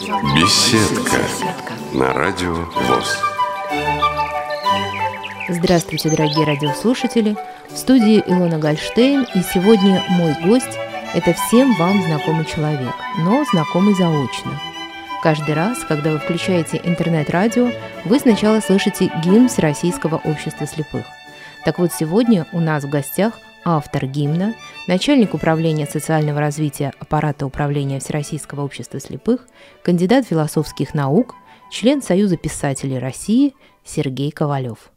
Беседка на радио ВОЗ. Здравствуйте, дорогие радиослушатели! В студии Илона Гольштейн, и сегодня мой гость – это всем вам знакомый человек, но знакомый заочно. Каждый раз, когда вы включаете интернет-радио, вы сначала слышите гимн Всероссийского общества слепых. Так вот, сегодня у нас в гостях автор гимна, начальник управления социального развития аппарата управления Всероссийского общества слепых, кандидат философских наук, член Союза писателей России Сергей Ковалев.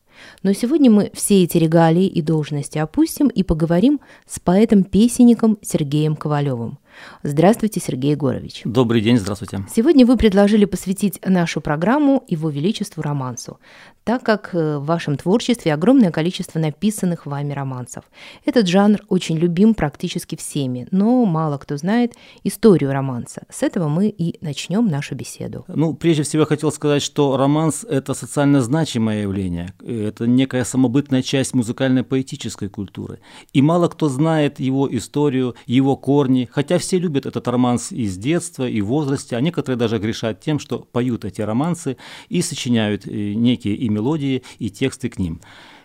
Но сегодня мы все эти регалии и должности опустим и поговорим с поэтом-песенником Сергеем Ковалевым. Здравствуйте, Сергей Егорович. Добрый день, здравствуйте. Сегодня вы предложили посвятить нашу программу Его Величеству романсу, так как э, в вашем творчестве огромное количество написанных вами романсов. Этот жанр очень любим практически всеми, но мало кто знает историю романса. С этого мы и начнем нашу беседу. Ну, прежде всего я хотел сказать, что романс – это социально значимое явление, это некая самобытная часть музыкальной поэтической культуры. И мало кто знает его историю, его корни, хотя все любят этот романс из детства и в а некоторые даже грешат тем, что поют эти романсы и сочиняют э, некие и мелодии, и тексты к ним.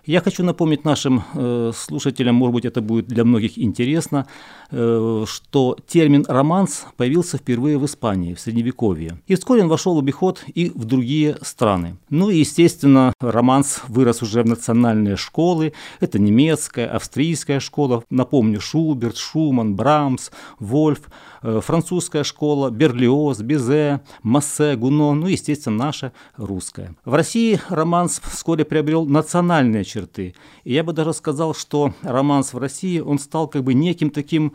Я хочу напомнить нашим э, слушателям, может быть, это будет для многих интересно, что термин «романс» появился впервые в Испании, в Средневековье. И вскоре он вошел в обиход и в другие страны. Ну и, естественно, романс вырос уже в национальные школы. Это немецкая, австрийская школа. Напомню, Шуберт, Шуман, Брамс, Вольф – Э, французская школа, Берлиоз, Бизе, Массе, Гуно, ну, естественно, наша русская. В России романс вскоре приобрел национальные черты. И я бы даже сказал, что романс в России, он стал как бы неким таким,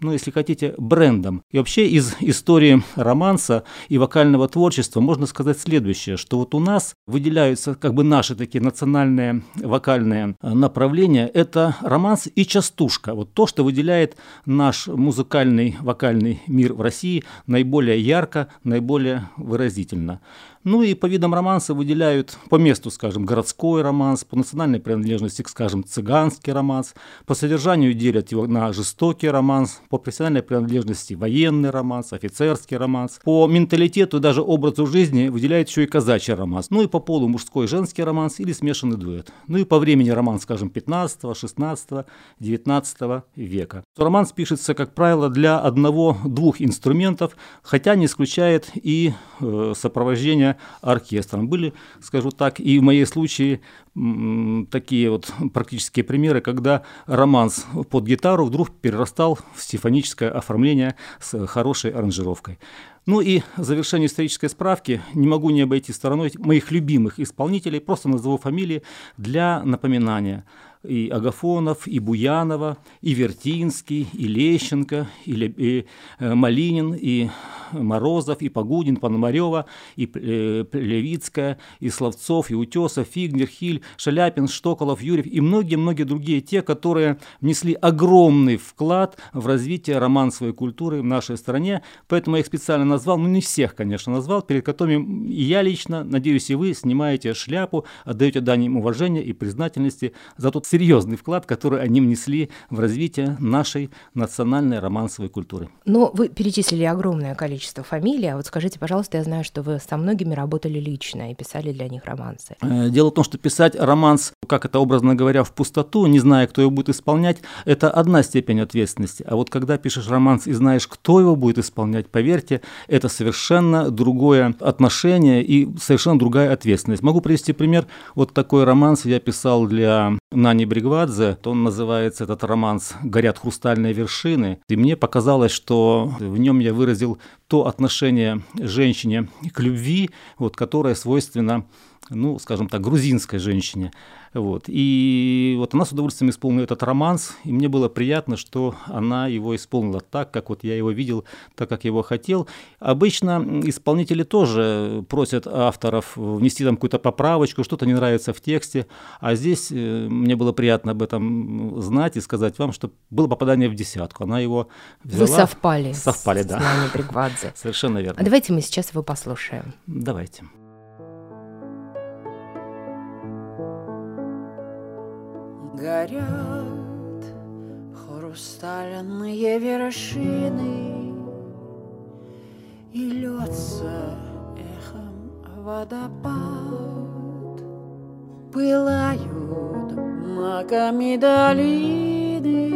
ну, если хотите, брендом. И вообще из истории романса и вокального творчества можно сказать следующее, что вот у нас выделяются как бы наши такие национальные вокальные направления. Это романс и частушка. Вот то, что выделяет наш музыкальный вокальный мир в России наиболее ярко, наиболее выразительно. Ну и по видам романса выделяют по месту, скажем, городской романс, по национальной принадлежности, скажем, цыганский романс, по содержанию делят его на жестокий романс, по профессиональной принадлежности. Военный романс, офицерский романс, по менталитету и даже образу жизни выделяют еще и казачий романс, ну и по полу мужской и женский романс или смешанный дуэт, ну и по времени романс, скажем, 15, 16, 19 века. Романс пишется, как правило, для одного-двух инструментов, хотя не исключает и э, сопровождение оркестром. Были, скажу так, и в моей случае такие вот практические примеры, когда романс под гитару вдруг перерастал в симфоническое оформление с хорошей аранжировкой. Ну и в завершение исторической справки не могу не обойти стороной моих любимых исполнителей, просто назову фамилии для напоминания и Агафонов, и Буянова, и Вертинский, и Лещенко, и, и э, Малинин, и Морозов, и Погудин, Пономарева, и э, Левицкая, и Словцов, и Утесов, Фигнер, Хиль, Шаляпин, Штоколов, Юрьев и многие-многие другие, те, которые внесли огромный вклад в развитие романсовой культуры в нашей стране. Поэтому я их специально назвал, ну не всех, конечно, назвал, перед которыми и я лично, надеюсь, и вы снимаете шляпу, отдаете дань им уважения и признательности за тот серьезный вклад, который они внесли в развитие нашей национальной романсовой культуры. Но вы перечислили огромное количество фамилий, а вот скажите, пожалуйста, я знаю, что вы со многими работали лично и писали для них романсы. Э, дело в том, что писать романс, как это образно говоря, в пустоту, не зная, кто его будет исполнять, это одна степень ответственности. А вот когда пишешь романс и знаешь, кто его будет исполнять, поверьте, это совершенно другое отношение и совершенно другая ответственность. Могу привести пример. Вот такой романс я писал для Нани Бригвадзе, он называется этот романс «Горят хрустальные вершины». И мне показалось, что в нем я выразил то отношение женщине к любви, вот, которое свойственно ну, скажем так, грузинской женщине. Вот. И вот она с удовольствием исполнила этот романс, и мне было приятно, что она его исполнила так, как вот я его видел, так, как я его хотел. Обычно исполнители тоже просят авторов внести там какую-то поправочку, что-то не нравится в тексте, а здесь э, мне было приятно об этом знать и сказать вам, что было попадание в десятку. Она его взяла. Вы совпали. Совпали, с, да. С нами Бригвадзе. Совершенно верно. А давайте мы сейчас его послушаем. Давайте. Горят хрустальные вершины, И льется эхом водопад. Пылают маками долины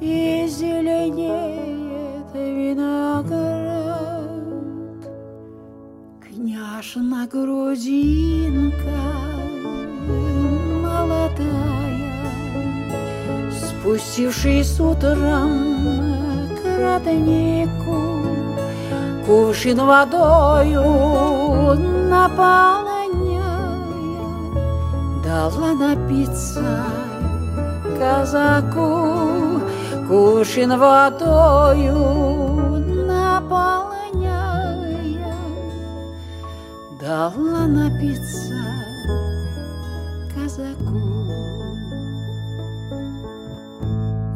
И зеленеет виноград. Княжна грузинка молодая Спустившись утром к роднику Кувшин водою наполняя Дала напиться казаку Кувшин водою наполняя Дала напиться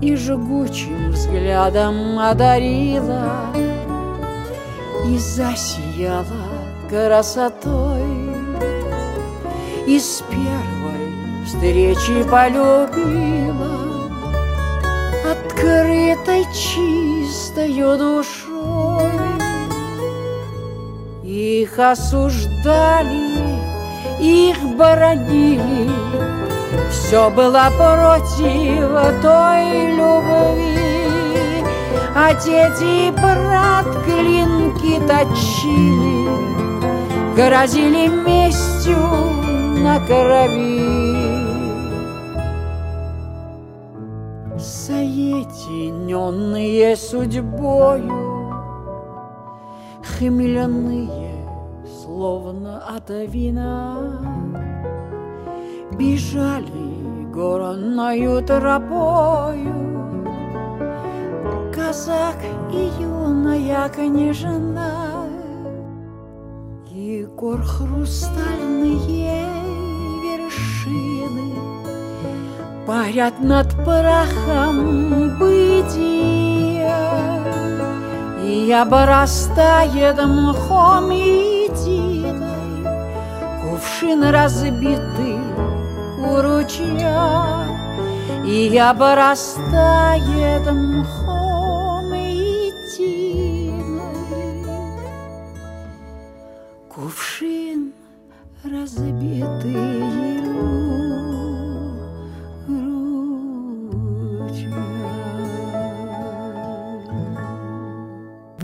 И жгучим взглядом одарила И засияла красотой. И с первой встречи полюбила Открытой чистою душой. Их осуждали, их боронили Все было против той любви. Отец и брат клинки точили Грозили местью на крови. Соединенные судьбою Хмельные, словно от вина Бежали горною тропою. Казак и юная княжна. И гор хрустальные вершины. Парят над прахом бытия. И обрастает мхом и тиной Кувшин разбитый у ручья И обрастает мхом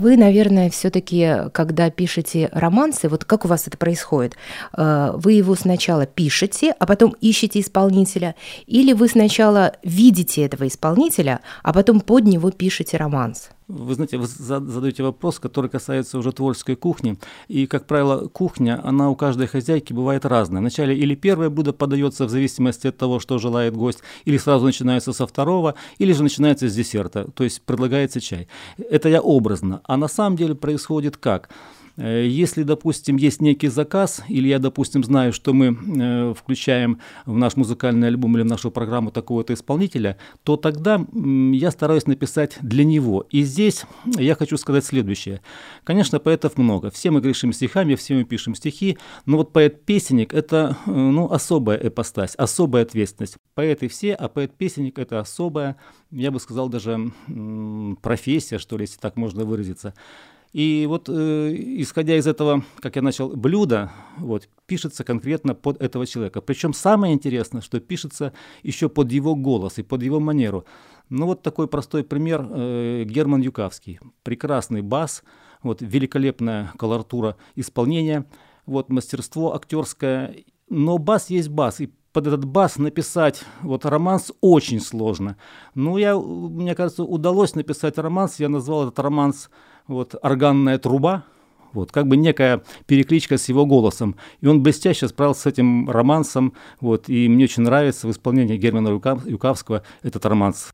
Вы, наверное, все-таки, когда пишете романсы, вот как у вас это происходит? Э, вы его сначала пишете, а потом ищете исполнителя, или вы сначала видите этого исполнителя, а потом под него пишете романс? Вы знаете, вы задаете вопрос, который касается уже творческой кухни. И, как правило, кухня, она у каждой хозяйки бывает разная. Вначале или первое блюдо подается в зависимости от того, что желает гость, или сразу начинается со второго, или же начинается с десерта, то есть предлагается чай. Это я образно. А на самом деле происходит как? Э, если, допустим, есть некий заказ, или я, допустим, знаю, что мы э, включаем в наш музыкальный альбом или в нашу программу такого-то исполнителя, то тогда я стараюсь написать для него. И здесь я хочу сказать следующее. Конечно, поэтов много. Все мы грешим стихами, все мы пишем стихи, но вот поэт-песенник – это э, ну, особая эпостась, особая ответственность. Поэты все, а поэт-песенник – это особая, я бы сказал, даже профессия, что ли, если так можно выразиться. И вот э, исходя из этого, как я начал, блюдо, вот, пишется конкретно под этого человека. Причем самое интересное, что пишется еще под его голос и под его манеру. Ну вот такой простой пример э, Герман Юкавский. Прекрасный бас, вот, великолепная колоратура исполнения, вот, мастерство актерское. Но бас есть бас, и под этот бас написать вот романс очень сложно. Ну, я, мне кажется, удалось написать романс. Я назвал этот романс вот, органная труба, вот, как бы некая перекличка с его голосом. И он блестяще справился с этим романсом, вот, и мне очень нравится в исполнении Германа Юкавского этот романс.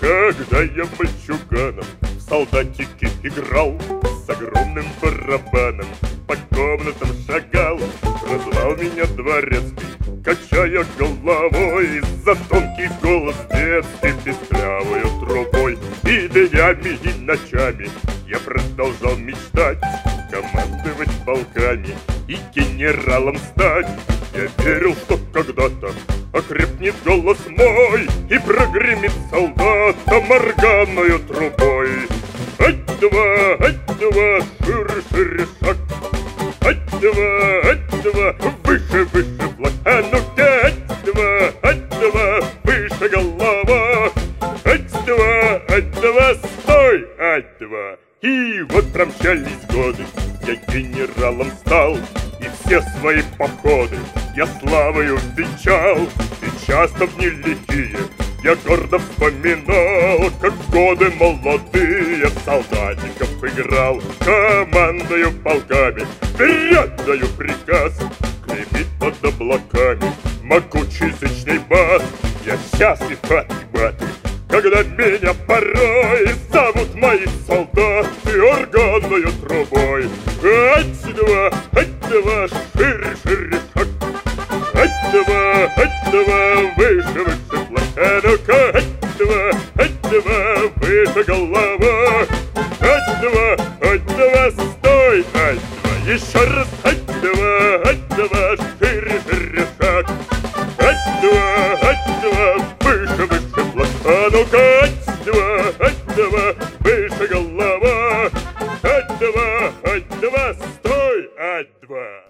Когда я мальчуганом солдатики играл С огромным барабаном по комнатам шагал Прозвал меня дворецкий, качая головой За тонкий голос детский песклявою трубой И днями, и ночами я продолжал мечтать Командовать полками и генералом стать Я верил, что когда-то окрепнет голос мой И прогремит солдата морганою трубой. Ать-два, ать-два, шире-шире шаг. Ать-два, ать-два, выше-выше флаг А ну-ка, ать-два, ать-два, выше голова. Ать-два, ать-два, стой, ать-два И вот промчались годы, я генералом стал И все свои походы я славою венчал И часто в лихие я гордо вспоминал, как годы молодые солдатиков играл, командою полками, вперед даю приказ, гремит под облаками могучий зычный бас. Я счастлив от маты, когда меня порой зовут мои солдаты органную трубой. Ать-два, ать-два, шире, шире шаг, ать-два, ать-два, выше, выше флаг. А ну-ка, ать-два, ать-два, выше голова. Ать-два, ать-два, стой, ать-два, еще раз, ать-два, ать-два,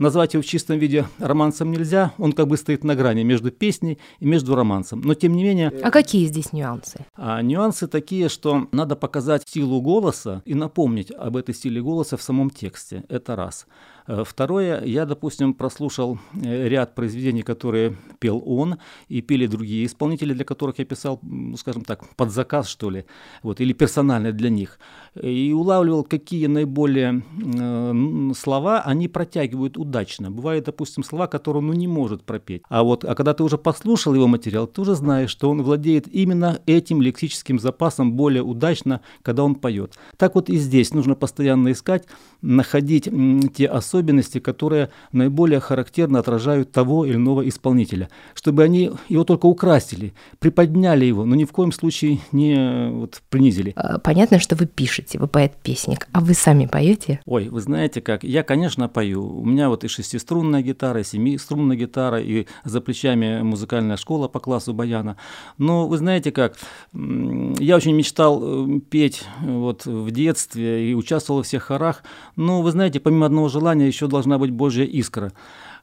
Назвать его в чистом виде романсом нельзя, он как бы стоит на грани между песней и между романсом. Но тем не менее, А какие здесь нюансы? а нюансы такие, что надо показать силу голоса и напомнить об этой силе голоса в самом тексте. Это раз. Э, Второе, я, допустим, прослушал э, ряд произведений, которые пел он, и пели другие исполнители, для которых я писал, ну, скажем так, под заказ, что ли, вот, или персонально для них. И улавливал, какие наиболее э, слова они протягивают удачно. Бывают, допустим, слова, которые он ну, не может пропеть. А вот, а когда ты уже послушал его материал, ты уже знаешь, что он владеет именно этим лексическим запасом более удачно, когда он поет. Так вот и здесь нужно постоянно искать, находить те особенности, которые наиболее характерно отражают того или иного исполнителя, чтобы они его только украсили, приподняли его, но ни в коем случае не э, вот, принизили. А, Понятно, что вы пишете, вы поэт-песник, а вы сами поете? Ой, вы знаете как, я, конечно, пою. У меня вот и шестиструнная гитара, и семиструнная гитара, и за плечами музыкальная школа по классу баяна. Но вы знаете как, я очень мечтал э, петь э, вот в детстве и участвовал во всех хорах, но вы знаете, помимо одного желания еще должна быть Божья искра.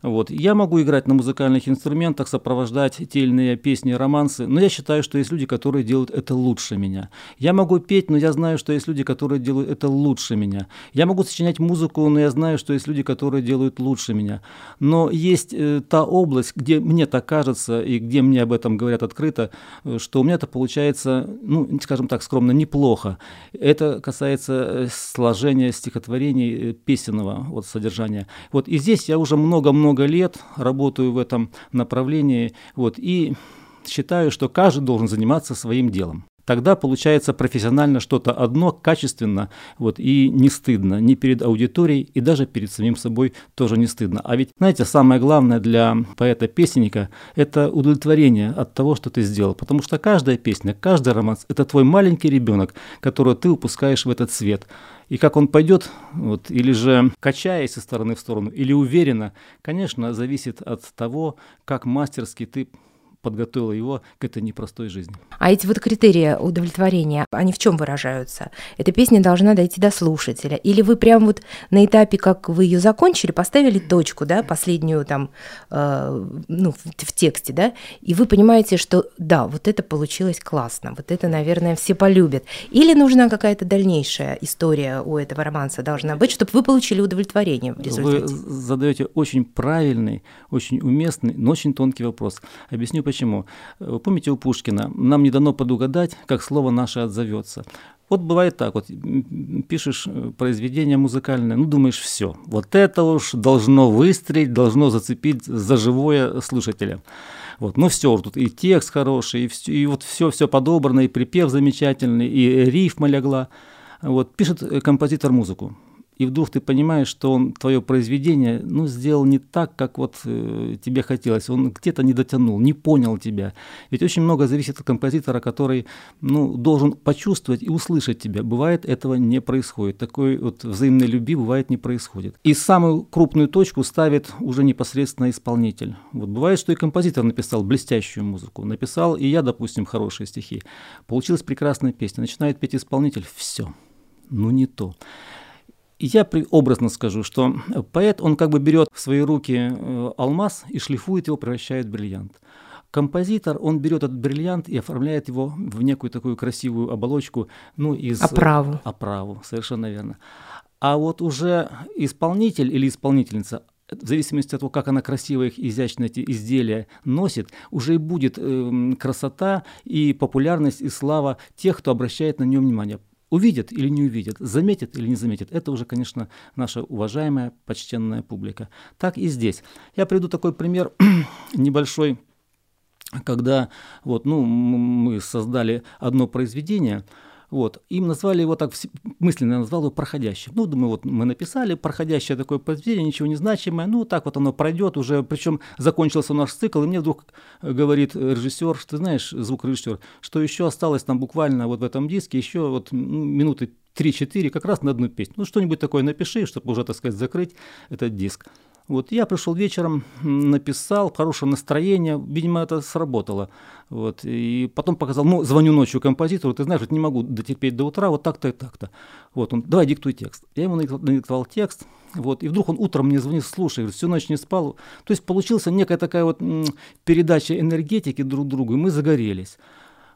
Вот. Я могу играть на музыкальных инструментах, сопровождать те или иные песни, романсы, но я считаю, что есть люди, которые делают это лучше меня. Я могу петь, но я знаю, что есть люди, которые делают это лучше меня. Я могу сочинять музыку, но я знаю, что есть люди, которые делают лучше меня. Но есть э, та область, где мне так кажется и где мне об этом говорят открыто, э, что у меня это получается, ну, скажем так, скромно, неплохо. Это касается э, сложения стихотворений э, песенного вот, содержания. Вот и здесь я уже много-много лет работаю в этом направлении, вот, и считаю, что каждый должен заниматься своим делом. Тогда получается профессионально что-то одно, качественно, вот, и не стыдно ни перед аудиторией, и даже перед самим собой тоже не стыдно. А ведь, знаете, самое главное для поэта-песенника – это удовлетворение от того, что ты сделал. Потому что каждая песня, каждый романс – это твой маленький ребенок, которого ты упускаешь в этот свет. И как он пойдет, вот, или же качаясь со стороны в сторону, или уверенно, конечно, зависит от того, как мастерски ты подготовила его к этой непростой жизни. А эти вот критерии удовлетворения, они в чем выражаются? Эта песня должна дойти до слушателя? Или вы прям вот на этапе, как вы ее закончили, поставили точку, да, последнюю там, э, ну, в, в тексте, да, и вы понимаете, что да, вот это получилось классно, вот это, наверное, все полюбят. Или нужна какая-то дальнейшая история у этого романса должна быть, чтобы вы получили удовлетворение в результате? Вы задаете очень правильный, очень уместный, но очень тонкий вопрос. Объясню почему. Вы помните у Пушкина, нам не дано подугадать, как слово наше отзовется. Вот бывает так, вот пишешь э, произведение музыкальное, ну думаешь, все, вот это уж должно выстрелить, должно зацепить за живое слушателя. Вот, ну все, тут и текст хороший, и, всё- и вот все, все подобрано, и припев замечательный, и рифма легла. Вот, пишет э, композитор музыку. И вдруг ты понимаешь, что он твое произведение ну, сделал не так, как вот э, тебе хотелось. Он где-то не дотянул, не понял тебя. Ведь очень много зависит от композитора, который ну, должен почувствовать и услышать тебя. Бывает, этого не происходит. Такой вот взаимной любви бывает не происходит. И самую крупную точку ставит уже непосредственно исполнитель. Вот бывает, что и композитор написал блестящую музыку, написал и я, допустим, хорошие стихи. Получилась прекрасная песня. Начинает петь исполнитель, все, ну не то. Я образно скажу, что поэт, он как бы берет в свои руки э, алмаз и шлифует его, превращает в бриллиант. Композитор, он берет этот бриллиант и оформляет его в некую такую красивую оболочку, ну, из... Оправу. Оправу, совершенно верно. А вот уже исполнитель или исполнительница, в зависимости от того, как она красиво их, изящно эти изделия носит, уже и будет э, красота и популярность и слава тех, кто обращает на нее внимание. Увидят или не увидят, заметят или не заметят, это уже, конечно, наша уважаемая, почтенная публика. Так и здесь. Я приведу такой пример небольшой, когда вот, ну, мы создали одно произведение – вот. Им назвали его так, мысленно назвал его проходящим. Ну, думаю, вот мы написали проходящее такое произведение, ничего не значимое, ну, так вот оно пройдет уже, причем закончился наш цикл, и мне вдруг говорит режиссер, что ты знаешь, звукорежиссер, что еще осталось там буквально вот в этом диске еще вот минуты 3-4 как раз на одну песню. Ну, что-нибудь такое напиши, чтобы уже, так сказать, закрыть этот диск. Вот я пришел вечером, написал, хорошее настроение, видимо, это сработало. Вот, и потом показал, ну, звоню ночью композитору, ты знаешь, вот не могу дотерпеть до утра, вот так-то и так-то. Вот он, давай диктуй текст. Я ему надиктовал текст, вот, и вдруг он утром мне звонит, слушай, говорит, всю ночь не спал. То есть получился некая такая вот передача энергетики друг другу, и мы загорелись.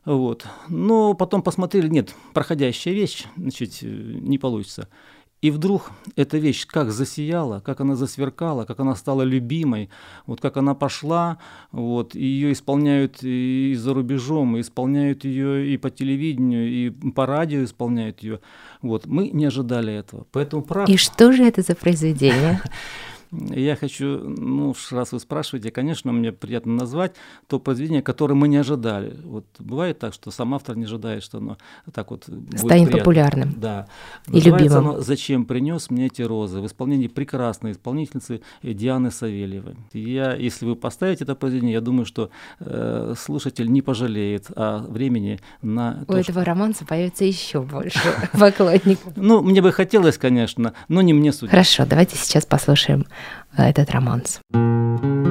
Вот. Но потом посмотрели, нет, проходящая вещь, значит, э, не получится. И вдруг эта вещь как засияла, как она засверкала, как она стала любимой, вот как она пошла, вот, ее исполняют и за рубежом, и исполняют ее и по телевидению, и по радио исполняют ее. Вот, мы не ожидали этого. Поэтому прав... И что же это за произведение? Я хочу, ну, раз вы спрашиваете, конечно, мне приятно назвать то произведение, которое мы не ожидали. Вот бывает так, что сам автор не ожидает, что оно так вот станет приятно. популярным. Да. И Называется любимым. оно «Зачем принес мне эти розы» в исполнении прекрасной исполнительницы Дианы Савельевой. Я, если вы поставите это произведение, я думаю, что э, слушатель не пожалеет о времени на... У то, этого что... романса появится еще больше поклонников. Ну, мне бы хотелось, конечно, но не мне судить. Хорошо, давайте сейчас послушаем этот романс. холодным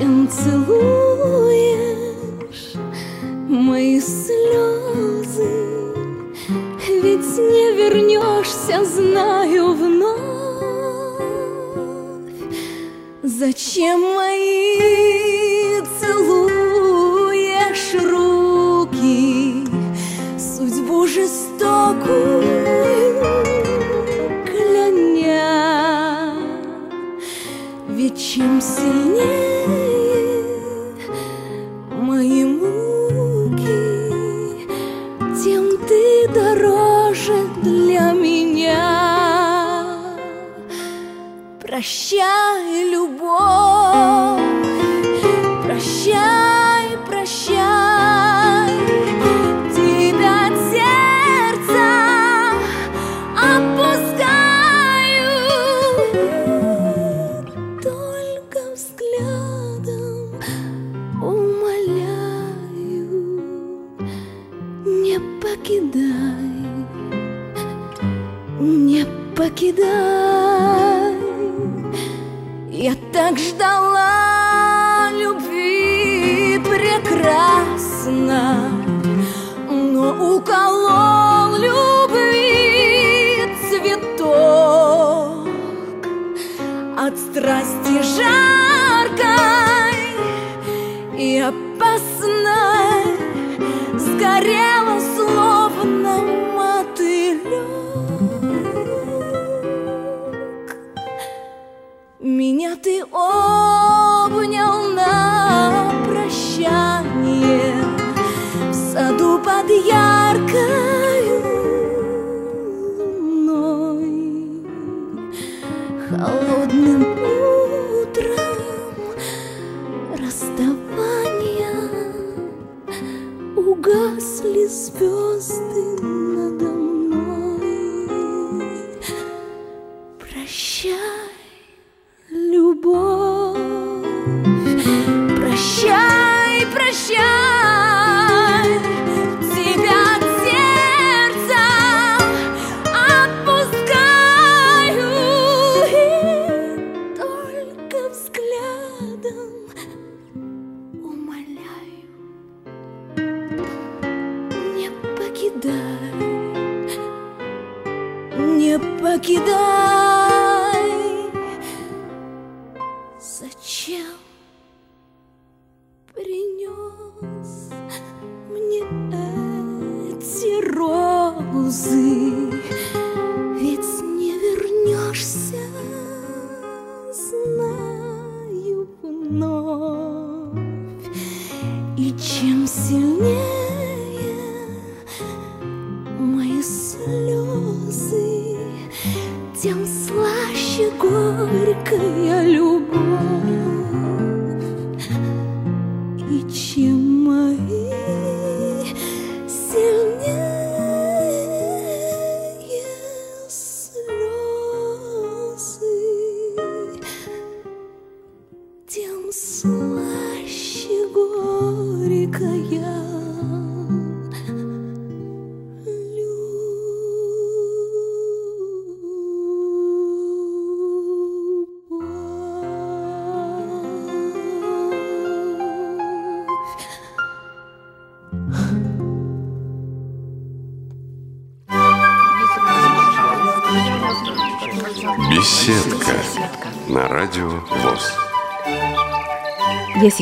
чем целуешь мои слезы, ведь не вернешься, знаю вновь. Зачем мои show.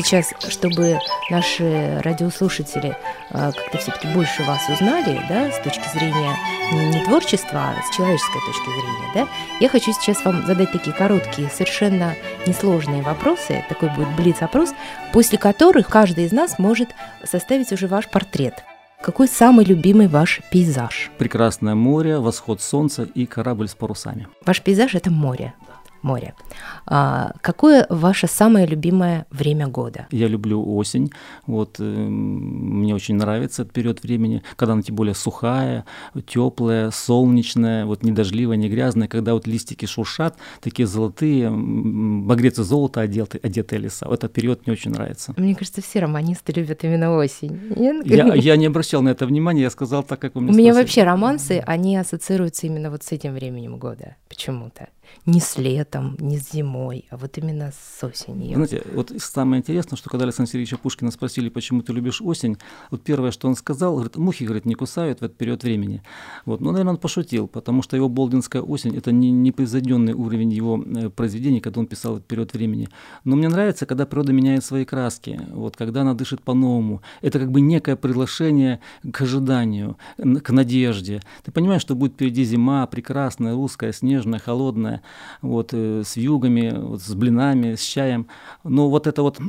Сейчас, чтобы наши радиослушатели э, как-то все-таки больше вас узнали, да, с точки зрения не, не творчества, а с человеческой точки зрения, да, я хочу сейчас вам задать такие короткие, совершенно несложные вопросы, такой будет блиц-опрос, после которых каждый из нас может составить уже ваш портрет. Какой самый любимый ваш пейзаж? Прекрасное море, восход солнца и корабль с парусами. Ваш пейзаж – это море. Море. А, какое ваше самое любимое время года? Я люблю осень. Вот э, мне очень нравится этот период времени, когда она тем более сухая, теплая, солнечная, вот не дождливая, не грязная, когда вот листики шуршат, такие золотые, багрецы золота одеты, одетые леса. Вот этот период мне очень нравится. Мне кажется, все романисты любят именно осень. Я, я не обращал на это внимания, я сказал так, как вы мне У меня спросили. вообще романсы, они ассоциируются именно вот с этим временем года почему-то. Не с летом, не с зимой, а вот именно с осенью. Знаете, вот самое интересное, что когда Александра Сергеевича Пушкина спросили, почему ты любишь осень, вот первое, что он сказал, говорит, мухи, говорит, не кусают в этот период времени. Вот, ну, наверное, он пошутил, потому что его «Болдинская осень» — это не непревзойденный уровень его э, произведений, когда он писал этот период времени. Но мне нравится, когда природа меняет свои краски, вот, когда она дышит по-новому. Это как бы некое приглашение к ожиданию, к надежде. Ты понимаешь, что будет впереди зима, прекрасная, русская, снежная, холодная, вот, э, с вьюгами, вот, с блинами, с чаем. Но вот это вот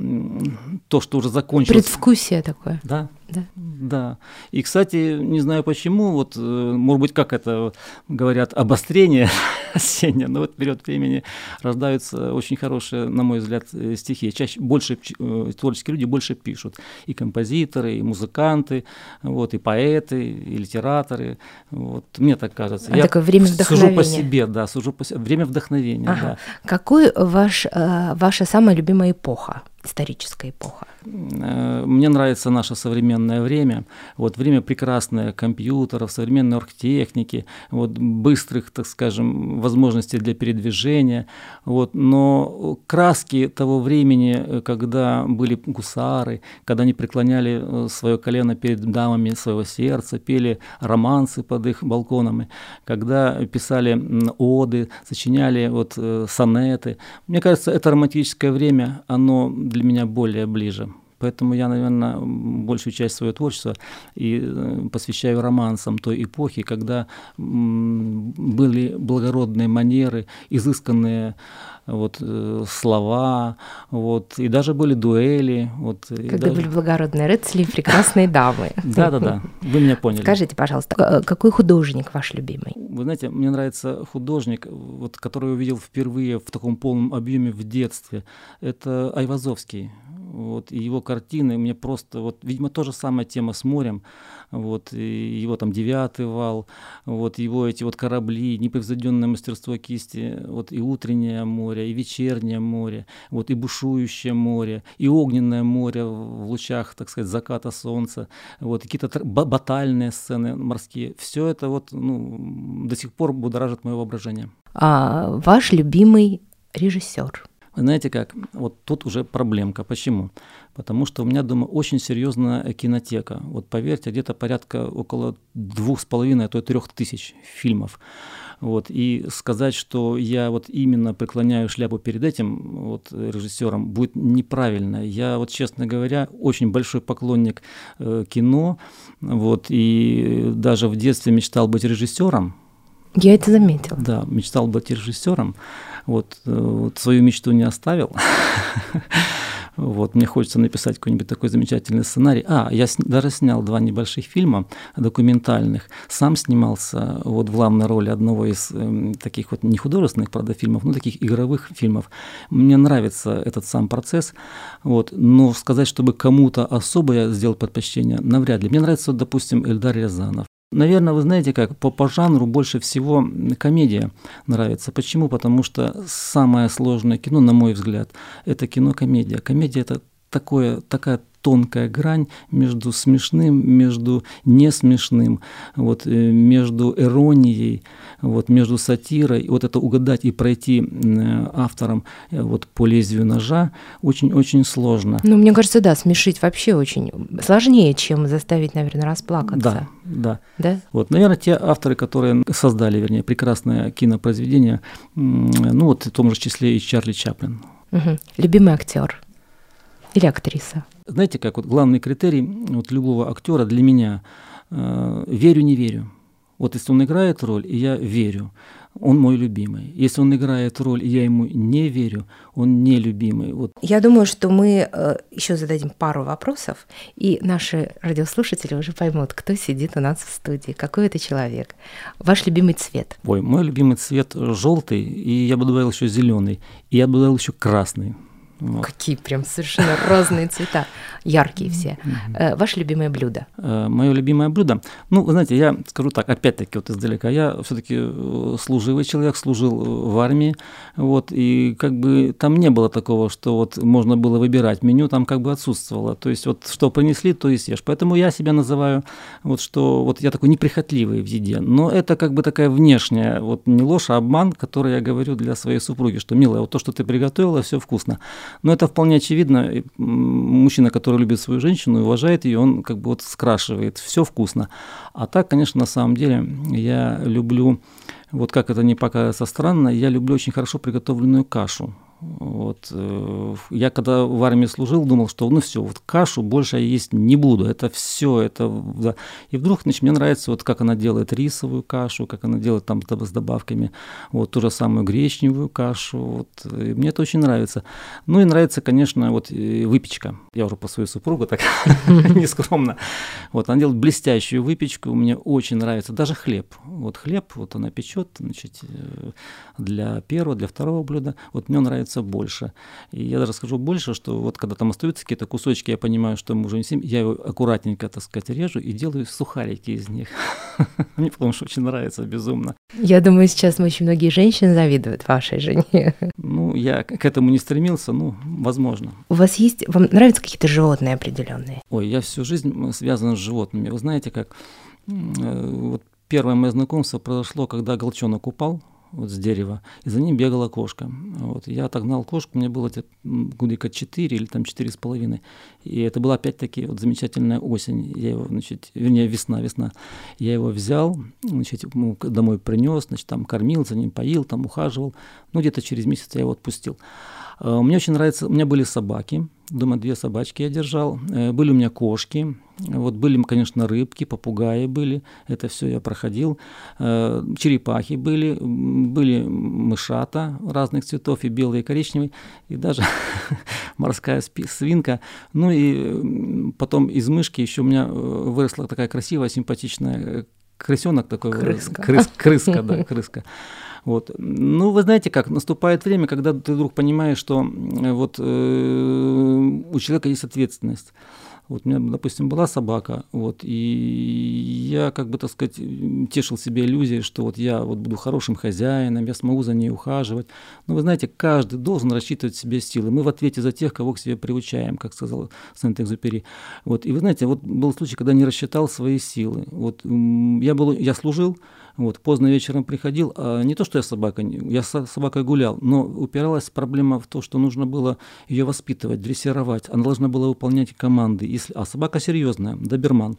то, что уже закончилось. Предвкусие такое. Да, Да. да. И, кстати, не знаю почему, вот, э, может быть, как это говорят, обострение осеннее, но в этот период времени рождаются очень хорошие, на мой взгляд, э, стихи. Чаще, больше э, творческие люди больше пишут. И композиторы, и музыканты, вот, и поэты, и литераторы. Вот. Мне так кажется. А такое время сужу по вдохновения. себе, да, сужу по себе. Время вдохновения, Ага. да. Какой ваш, ваша самая любимая эпоха, историческая эпоха? Э, Мне нравится наше современное время. Вот время прекрасное компьютеров, современной оргтехники, вот быстрых, так скажем, возможностей для передвижения. Вот. Но краски того времени, э, когда были гусары, когда они преклоняли свое колено перед дамами своего сердца, пели романсы под их балконами, когда писали оды, сочиняли вот э, сонеты. Мне кажется, это романтическое время, оно для меня более ближе Поэтому я, наверное, большую часть своего творчества и э, посвящаю романсам той эпохи, когда были благородные манеры, изысканные вот, э, слова, вот, и даже были дуэли. Вот, Когда даже... были благородные рыцари и прекрасные дамы. Да-да-да, вы меня поняли. Скажите, пожалуйста, какой художник ваш любимый? Вы знаете, мне нравится художник, вот, который я увидел впервые в таком полном объеме в детстве. Это Айвазовский. Вот, и его картины мне просто, вот, видимо, то же самая тема с морем, вот, и его там девятый вал, вот, его эти вот корабли, непревзойденное мастерство кисти, вот, и утреннее море, и вечернее море, вот, и бушующее море, и огненное море в лучах, так сказать, заката солнца, вот, какие-то батальные сцены морские, все это вот, ну, до сих пор будоражит мое воображение. А ваш любимый режиссер? Вы знаете как, вот тут уже проблемка. Почему? Потому что у меня дома очень серьезная кинотека. Вот поверьте, где-то порядка около двух с половиной, а то и трех тысяч фильмов. Вот, и сказать, что я вот именно преклоняю шляпу перед этим вот, режиссером, будет неправильно. Я вот, честно говоря, очень большой поклонник э, кино, вот, и даже в детстве мечтал быть режиссером. Я это заметила. Да, мечтал быть режиссером. Вот, э, вот свою мечту не оставил. Вот, мне хочется написать какой-нибудь такой замечательный сценарий. А, я с, даже снял два небольших фильма документальных. Сам снимался вот в главной роли одного из э, таких вот не художественных, правда, фильмов, но таких игровых фильмов. Мне нравится этот сам процесс. Вот, но сказать, чтобы кому-то особо я сделал предпочтение, навряд ли. Мне нравится, допустим, Эльдар Рязанов. Наверное, вы знаете как, по, по жанру больше всего комедия нравится. Почему? Потому что самое сложное кино, на мой взгляд, это кино-комедия. Комедия – это такое, такая тонкая грань между смешным, между не смешным, вот, э, между иронией, вот, между сатирой. Вот это угадать и пройти автором э, вот, по лезвию ножа очень-очень сложно. Ну, мне кажется, да, смешить вообще очень сложнее, чем заставить, наверное, расплакаться. Да, да. Да? Вот, наверное, те авторы, которые создали, вернее, прекрасное кинопроизведение, ну вот в том же числе и Чарли Чаплин. Угу. Любимый актер или актриса? Знаете, как вот главный критерий вот любого актера для меня э, верю, не верю. Вот если он играет роль, и я верю, он мой любимый. Если он играет роль, и я ему не верю, он нелюбимый. Вот. Я думаю, что мы э, еще зададим пару вопросов, и наши радиослушатели уже поймут, кто сидит у нас в студии, какой это человек. Ваш любимый цвет? Ой, мой любимый цвет желтый, и я бы добавил еще зеленый, и я бы добавил еще красный. Вот. Какие прям совершенно разные цвета, яркие все. Mm-hmm. Ваше любимое блюдо? Э, Мое любимое блюдо? Ну, вы знаете, я скажу так, опять-таки вот издалека, я все-таки э, служивый человек, служил в армии, вот, и как бы там не было такого, что вот можно было выбирать, меню там как бы отсутствовало, то есть вот что принесли, то и съешь. Поэтому я себя называю, вот что вот я такой неприхотливый в еде, но это как бы такая внешняя, вот не ложь, а обман, который я говорю для своей супруги, что, милая, вот то, что ты приготовила, все вкусно. Но это вполне очевидно. Мужчина, который любит свою женщину и уважает ее, он как бы вот скрашивает. Все вкусно. А так, конечно, на самом деле я люблю, вот как это не покажется странно, я люблю очень хорошо приготовленную кашу. Вот. Э, я когда в армии служил, думал, что ну все, вот кашу больше я есть не буду. Это все, это да. И вдруг, значит, мне нравится, вот как она делает рисовую кашу, как она делает там с добавками, вот ту же самую гречневую кашу. Вот. И мне это очень нравится. Ну и нравится, конечно, вот выпечка. Я уже по свою супругу так нескромно. Вот она делает блестящую выпечку, мне очень нравится. Даже хлеб. Вот хлеб, вот она печет, значит, э, для первого, для второго блюда. Вот мне нравится становится больше. И я даже скажу больше, что вот когда там остаются какие-то кусочки, я понимаю, что мы уже не съем, я его аккуратненько, так сказать, режу и делаю сухарики из них. Мне потому что очень нравится безумно. Я думаю, сейчас очень многие женщины завидуют вашей жене. Ну, я к этому не стремился, ну, возможно. У вас есть, вам нравятся какие-то животные определенные? Ой, я всю жизнь связан с животными. Вы знаете, как э, вот первое мое знакомство произошло, когда голчонок упал, вот с дерева, и за ним бегала кошка. Вот. Я отогнал кошку, мне было годика 4 или там четыре с половиной. И это была опять-таки вот замечательная осень. Я его, значит, вернее, весна, весна. Я его взял, значит, домой принес, значит, там кормил, за ним поил, там ухаживал. Ну, где-то через месяц я его отпустил. Э, Мне очень нравится, у меня были собаки, дома две собачки я держал, Э, были у меня кошки, вот были, конечно, рыбки, попугаи были, это все я проходил, Э, черепахи были, были мышата разных цветов, и белые, и коричневые, и даже морская свинка. Ну и потом из мышки еще у меня э, выросла такая красивая, симпатичная крысенок такой. Крыска. Крыс- крыска, да, крыска. Вот. Ну, вы знаете как, наступает время, когда ты вдруг понимаешь, что м, вот э, у человека есть ответственность. Вот у меня, допустим, была собака, вот, и я, как бы, так сказать, тешил себе иллюзией, что вот я вот буду хорошим хозяином, я смогу за ней ухаживать. Но вы знаете, каждый должен рассчитывать себе силы. Мы в ответе за тех, кого к себе приучаем, как сказал Сент-Экзюпери. Вот, и вы знаете, вот был случай, когда не рассчитал свои силы. Вот, я, был, я служил, вот, поздно вечером приходил, а не то, что я собака, я с собакой гулял, но упиралась проблема в то, что нужно было ее воспитывать, дрессировать, она должна была выполнять команды, если, а собака серьезная, доберман.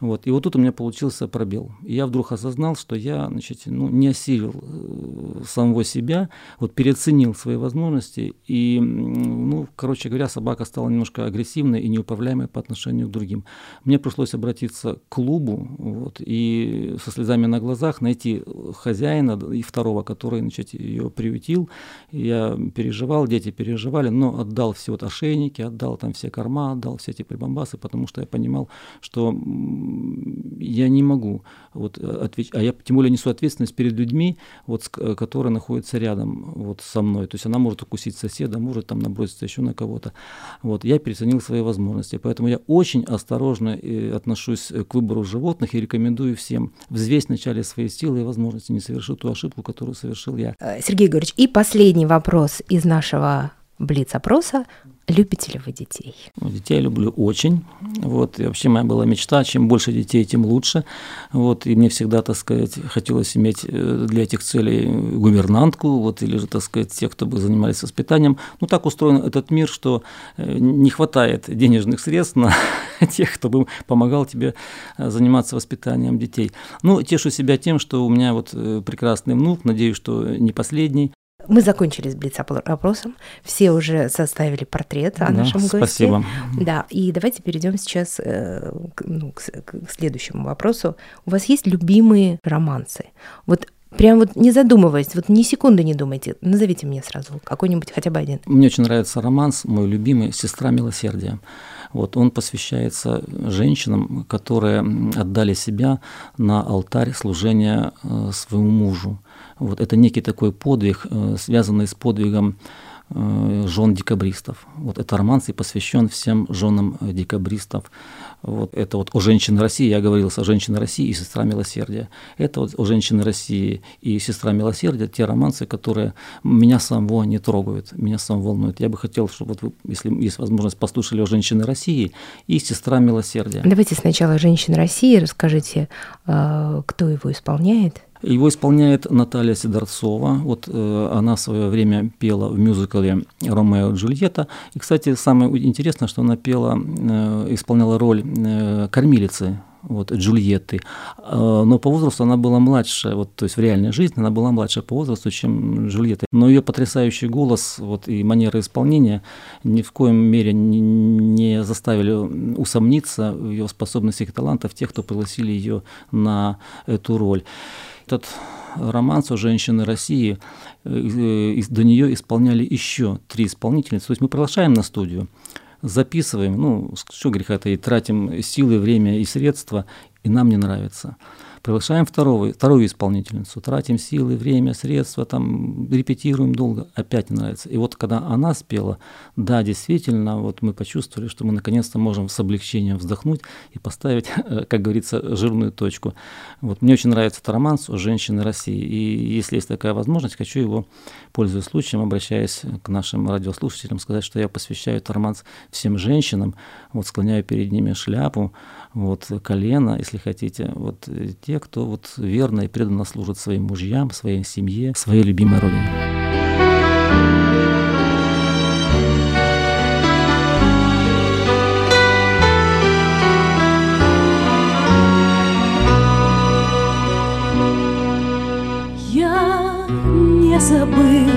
Вот. И вот тут у меня получился пробел. И я вдруг осознал, что я значит, ну, не осилил э, самого себя, вот, переоценил свои возможности. И, ну, короче говоря, собака стала немножко агрессивной и неуправляемой по отношению к другим. Мне пришлось обратиться к клубу вот, и со слезами на глазах найти хозяина и второго, который значит, ее приютил. Я переживал, дети переживали, но отдал все вот ошейники, отдал там все корма, отдал все эти прибамбасы, потому что я понимал, что я не могу, вот, отвеч... а я тем более несу ответственность перед людьми, вот, э, которые находятся рядом вот, со мной. То есть она может укусить соседа, может там наброситься еще на кого-то. Вот, я переоценил свои возможности, поэтому я очень осторожно э, отношусь э, к выбору животных и рекомендую всем взвесить вначале свои силы и возможности, не совершить ту ошибку, которую совершил я. Э, Сергей Егорович, и последний вопрос из нашего блиц-опроса. Любите ли вы детей? Ну, Детей люблю очень. Вот. И вообще моя была мечта, чем больше детей, тем лучше. Вот. И мне всегда, так сказать, хотелось иметь э, для этих целей гувернантку, вот, или же, так сказать, тех, кто бы занимались воспитанием. Ну, так устроен этот мир, что э, не хватает денежных средств на тех, кто бы помогал тебе э, заниматься воспитанием детей. Ну, тешу себя тем, что у меня вот прекрасный внук, надеюсь, что не последний. Мы закончили с блиц-опросом. Все уже составили портрет о Да, нашем госте. спасибо. Да, и давайте перейдем сейчас э, к, ну, к к следующему вопросу. У вас есть любимые романсы? Вот прям вот не задумываясь, вот ни секунды не думайте, назовите мне сразу какой-нибудь хотя бы один. Мне очень нравится романс, мой любимый «Сестра милосердия». Вот он посвящается женщинам, которые отдали себя на алтарь служения э, своему мужу. Вот это некий такой подвиг, э, связанный с подвигом э, жен декабристов. Вот это романс и посвящен всем женам э, декабристов. Вот это вот о женщине России, я говорил о женщине России и сестра милосердия. Это вот о женщине России и сестра милосердия, те романсы, которые меня самого не трогают, меня сам волнуют. Я бы хотел, чтобы вот вы, если есть возможность, послушали о женщине России и сестра милосердия. Давайте сначала «Женщин России» расскажите, кто его исполняет. Его исполняет Наталья Сидорцова. Вот э, она в свое время пела в мюзикле «Ромео и Джульетта». И, кстати, самое интересное, что она пела, э, исполняла роль э, кормилицы вот, Джульетты. Э, Но по возрасту она была младше, вот, то есть в реальной жизни она была младше по возрасту, чем Джульетта. Но ее потрясающий голос вот, и манера исполнения ни в коем мере не, заставили усомниться в ее способностях и талантах тех, кто пригласили ее на эту роль. Этот романс о женщины России, э, до нее исполняли еще три исполнительницы. То есть мы приглашаем на студию, записываем, ну, что греха таить, тратим силы, время и средства, и нам не нравится. Приглашаем второго, вторую исполнительницу, тратим силы, время, средства, там, репетируем долго, опять не нравится. И вот когда она спела, да, действительно, вот мы почувствовали, что мы наконец-то можем с облегчением вздохнуть и поставить, э, как говорится, жирную точку. Вот мне очень нравится этот романс о женщине России. И если есть такая возможность, хочу его, пользуясь случаем, обращаясь к нашим радиослушателям, сказать, что я посвящаю этот романс всем женщинам, вот склоняю перед ними шляпу, вот колено, если хотите, вот э, те, кто вот верно и преданно служит своим мужьям, своей семье, своей любимой родине. Я не забыл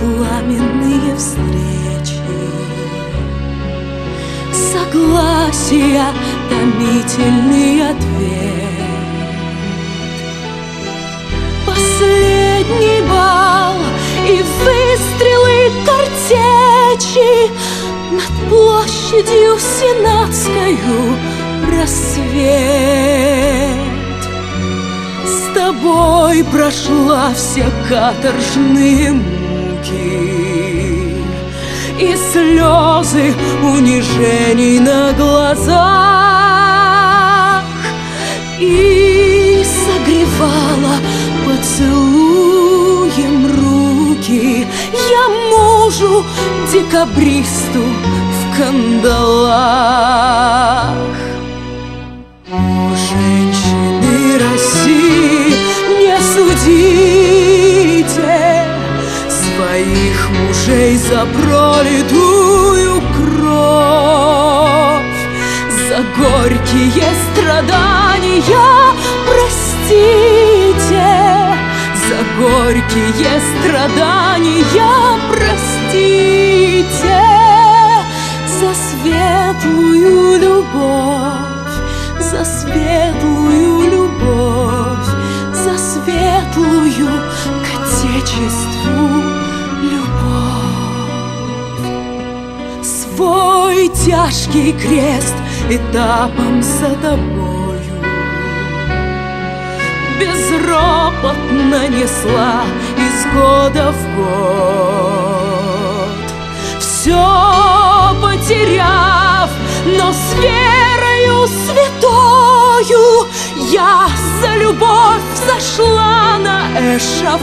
пламенные встречи Согласия, томительный ответ Последний бал и выстрелы картечи Над площадью Сенатскою рассвет. С тобой прошла все каторжные муки И слезы унижений на глазах И согревала поцелуем руки. Я мужу декабристу в кандалах. О, женщины России, не судите Своих мужей за пролитую кровь За горькие страдания. Простите горькие страдания простите За светлую любовь За светлую любовь За светлую к Отечеству любовь. Свой тяжкий крест этапом за тобою Безропотно несла из года в год. Все потеряв, но с верою святою Я за любовь зашла на эшафот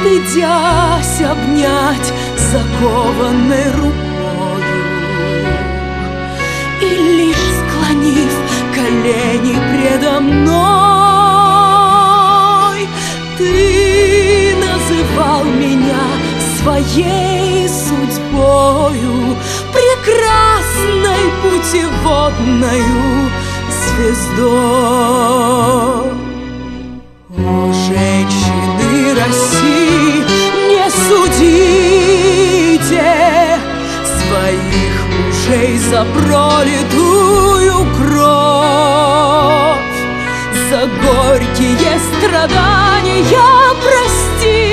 Стыдясь обнять закованной рукою колени предо мной. Ты называл меня своей судьбою Прекрасной путеводною звездой за пролитую кровь За горькие страдания простите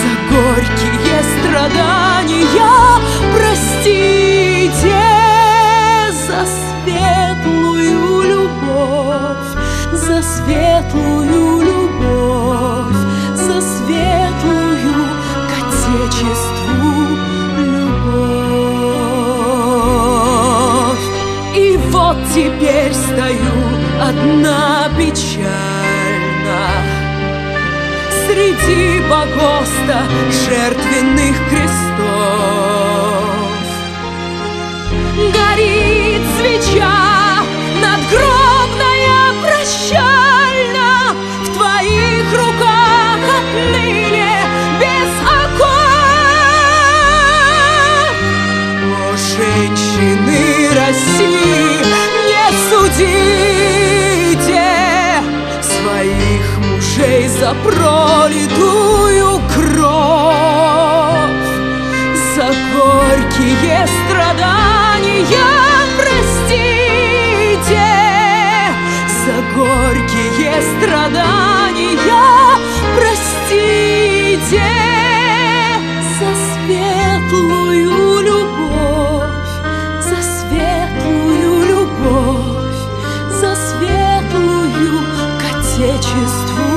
За горькие страдания простите теперь стою одна печально Среди погоста жертвенных крестов пролитую кровь. За горькие страдания простите. За горькие страдания простите. За светлую любовь. За светлую любовь. За светлую к Отечеству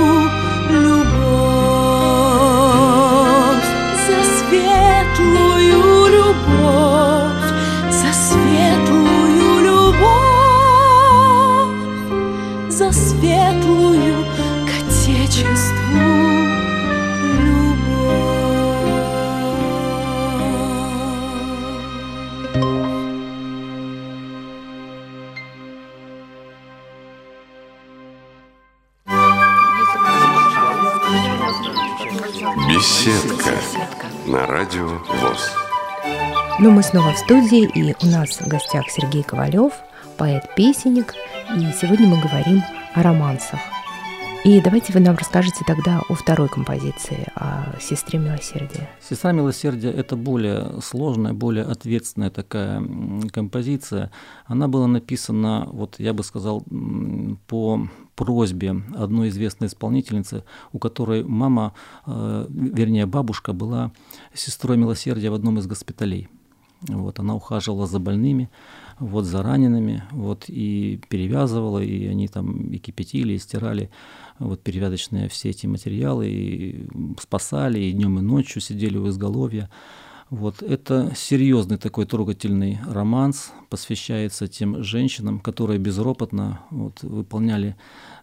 снова в студии, и у нас в гостях Сергей Ковалев, поэт-песенник, и сегодня мы говорим о романсах. И давайте вы нам расскажете тогда о второй композиции, о «Сестре милосердия». «Сестра милосердия» — это более сложная, более ответственная такая композиция. Она была написана, вот я бы сказал, по просьбе одной известной исполнительницы, у которой мама, э, вернее бабушка, была сестрой милосердия в одном из госпиталей. Вот, она ухаживала за больными, вот, за ранеными, вот, и перевязывала, и они там и кипятили, и стирали вот, перевязочные все эти материалы, и спасали, и днем, и ночью сидели у изголовья. Вот, это серьезный такой трогательный романс, посвящается тем женщинам, которые безропотно вот, выполняли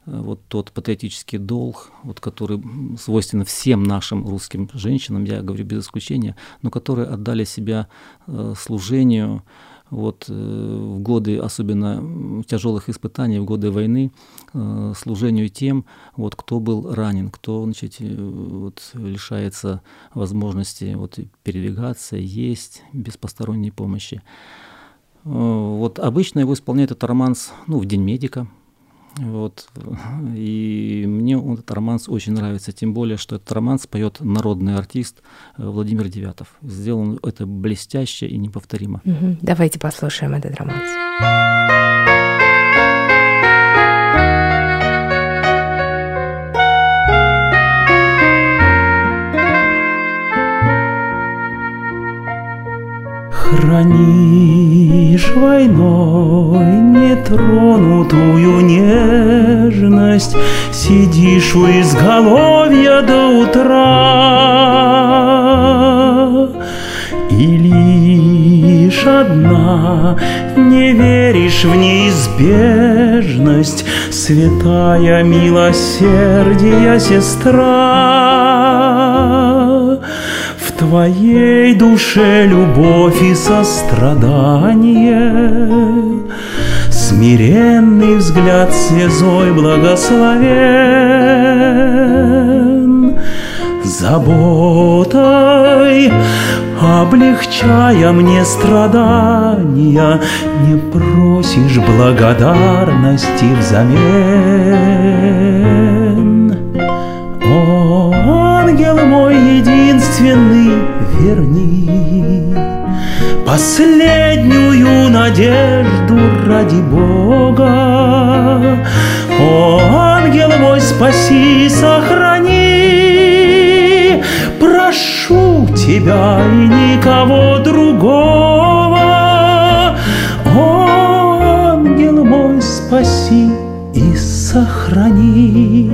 вот тот патриотический долг, вот, который свойственен всем нашим русским женщинам, я говорю без исключения, но которые отдали себя э, служению, вот, э, в годы особенно тяжелых испытаний, в годы войны, э, служению тем, вот, кто был ранен, кто значит, э, вот, лишается возможности вот, передвигаться, есть без посторонней помощи. Вот, обычно его исполняет этот романс ну, в День медика, вот. И мне этот романс очень нравится, тем более, что этот романс поет народный артист э, Владимир Девятов. Сделан это блестяще и неповторимо. Угу. Давайте послушаем этот романс. Сидишь у изголовья до утра. И лишь одна не веришь в неизбежность, Святая милосердия сестра твоей душе любовь и сострадание, Смиренный взгляд слезой благословен, Заботой, облегчая мне страдания, Не просишь благодарности взамен. О, ангел мой единственный, верни Последнюю надежду ради Бога. О, ангел мой, спаси, сохрани, Прошу тебя и никого другого. О, ангел мой, спаси и сохрани.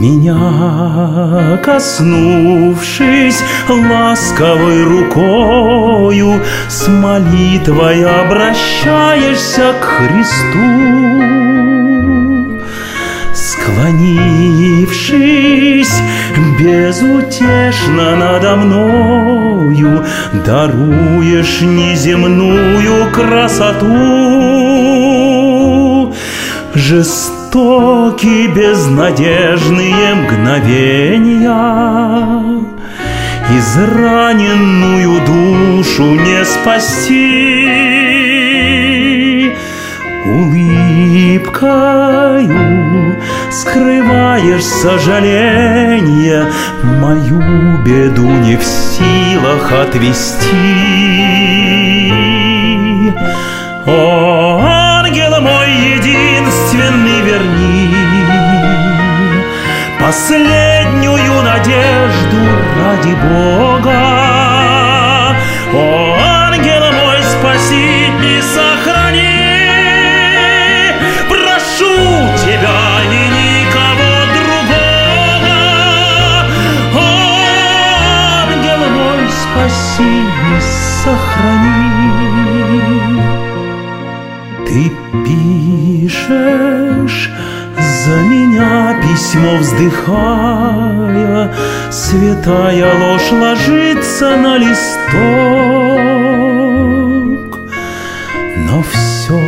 Меня коснувшись ласковой рукою, С молитвой обращаешься к Христу. Склонившись безутешно надо мною, Даруешь неземную красоту. Жестокость жестокие безнадежные мгновения Израненную душу не спасти. Улыбкою скрываешь сожаление Мою беду не в силах отвести. О, Последнюю надежду ради Бога. О, ангел мой, спаси и сохрани. Прошу тебя и никого другого. О, ангел мой, спаси и сохрани письмо вздыхая, Святая ложь ложится на листок. Но все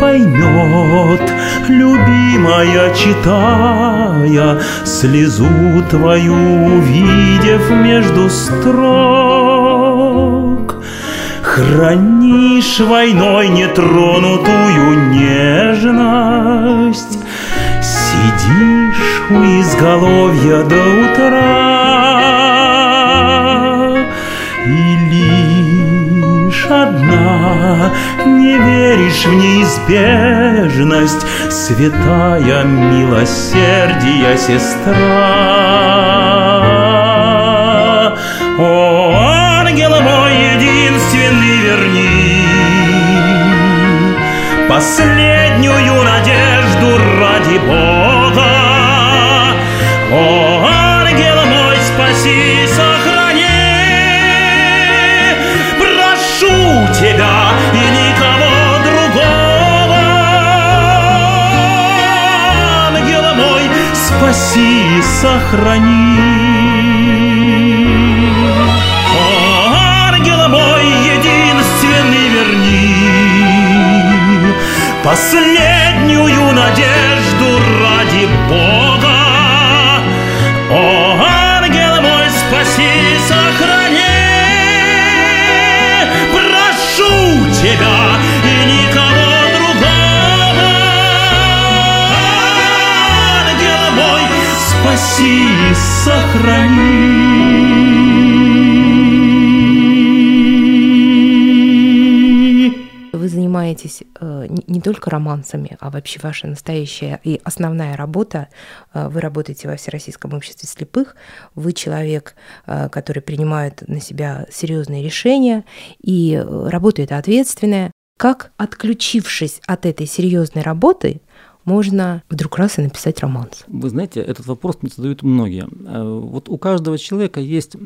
поймет, любимая, читая, Слезу твою увидев между строк. Хранишь войной нетронутую нежность, сидишь у изголовья до утра. И лишь одна не веришь в неизбежность Святая милосердия сестра. О, ангел мой единственный верни Последнюю надежду ради Бога спаси, сохрани. О, ангел мой, единственный верни Последнюю надежду занимаетесь э, не- только романсами, а вообще ваша настоящая и основная работа. э, Вы работаете во Всероссийском обществе слепых. Вы человек, э, который принимает на себя серьезные решения и работает ответственная. Как, отключившись от этой серьезной работы, можно вдруг раз и написать романс? Вы знаете, этот вопрос мне задают многие. Э, Вот у каждого человека есть,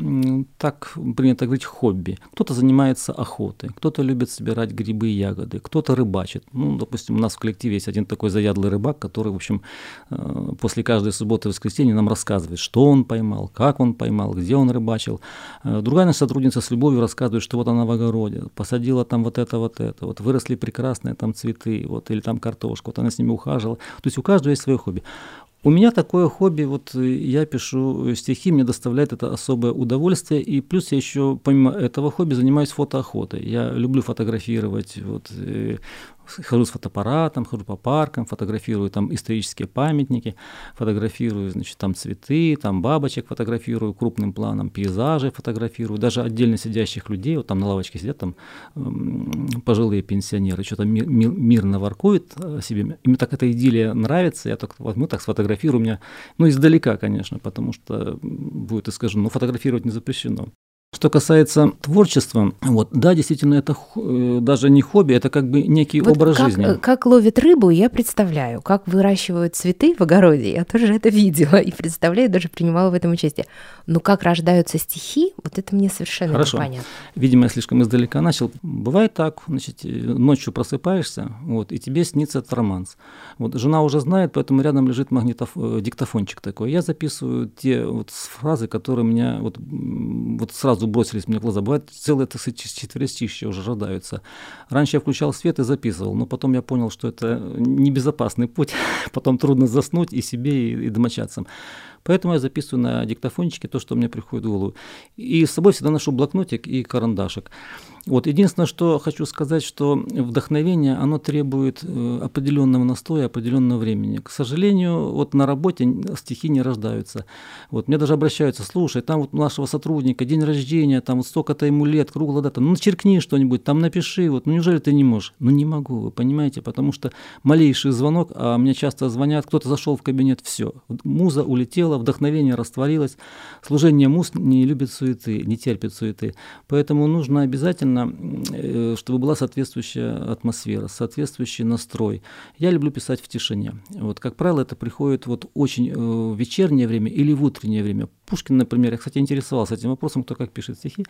так принято говорить, хобби. Кто-то занимается охотой, кто-то любит собирать грибы и ягоды, кто-то рыбачит. Ну, допустим, у нас в коллективе есть один такой заядлый рыбак, который, в общем, э, после каждой субботы и воскресенья нам рассказывает, что он поймал, как он поймал, где он рыбачил. Э, Другая наша сотрудница с любовью рассказывает, что вот она в огороде, посадила там вот это, вот это, вот выросли прекрасные там цветы, вот, или там картошка, вот она с ними ухаживала. То есть у каждого есть свое хобби. У меня такое хобби, вот э, я пишу стихи, мне доставляет это особое удовольствие, и плюс я еще помимо этого хобби занимаюсь фотоохотой. Я люблю фотографировать, вот, э, хожу с фотоаппаратом, хожу по паркам, фотографирую там исторические памятники, фотографирую, значит, там цветы, там бабочек фотографирую крупным планом, пейзажи фотографирую, даже отдельно сидящих людей, вот там на лавочке сидят там пожилые пенсионеры, что-то ми- ми- мирно воркуют о себе. И мне так эта идиллия нравится, я так возьму, так сфотографирую, у меня, ну, издалека, конечно, потому что будет искажено, но фотографировать не запрещено. Что касается творчества, вот, да, действительно, это э, даже не хобби, это как бы некий Вот образ как, жизни. э, как ловят рыбу, я представляю. Как выращивают цветы в огороде, я тоже это видела и представляю, даже принимала в этом участие. Но как рождаются стихи, вот это мне совершенно Хорошо. непонятно. Видимо, я слишком издалека начал. Бывает так, значит, э, ночью просыпаешься, вот, и тебе снится этот романс. Вот, жена уже знает, поэтому рядом лежит магнитоф... диктофончик такой. Я записываю те вот фразы, которые меня вот, вот сразу бросились мне в глаза. Бывает, целые, так сказать, четверостища уже рождаются. Раньше я включал свет и записывал, но потом я понял, что это небезопасный путь. Потом трудно заснуть и себе, и, и домочадцам. Поэтому я записываю на диктофончике то, что мне приходит в голову. И с собой всегда ношу блокнотик и карандашик. Вот единственное, что хочу сказать, что вдохновение, оно требует э, определенного настоя, определенного времени. К сожалению, вот на работе стихи не рождаются. Вот мне даже обращаются, слушай, там вот у нашего сотрудника день рождения, там вот столько-то ему лет, круглая дата, ну начеркни что-нибудь, там напиши, вот, ну неужели ты не можешь? Ну не могу, вы понимаете, потому что малейший звонок, а мне часто звонят, кто-то зашел в кабинет, все, муза улетела, вдохновение растворилось, служение муз не любит суеты, не терпит суеты, поэтому нужно обязательно, э, чтобы была соответствующая атмосфера, соответствующий настрой. Я люблю писать в тишине. Вот, как правило, это приходит вот очень э, в вечернее время или в утреннее время. Пушкин, например, я, кстати, интересовался этим вопросом, кто как пишет стихи.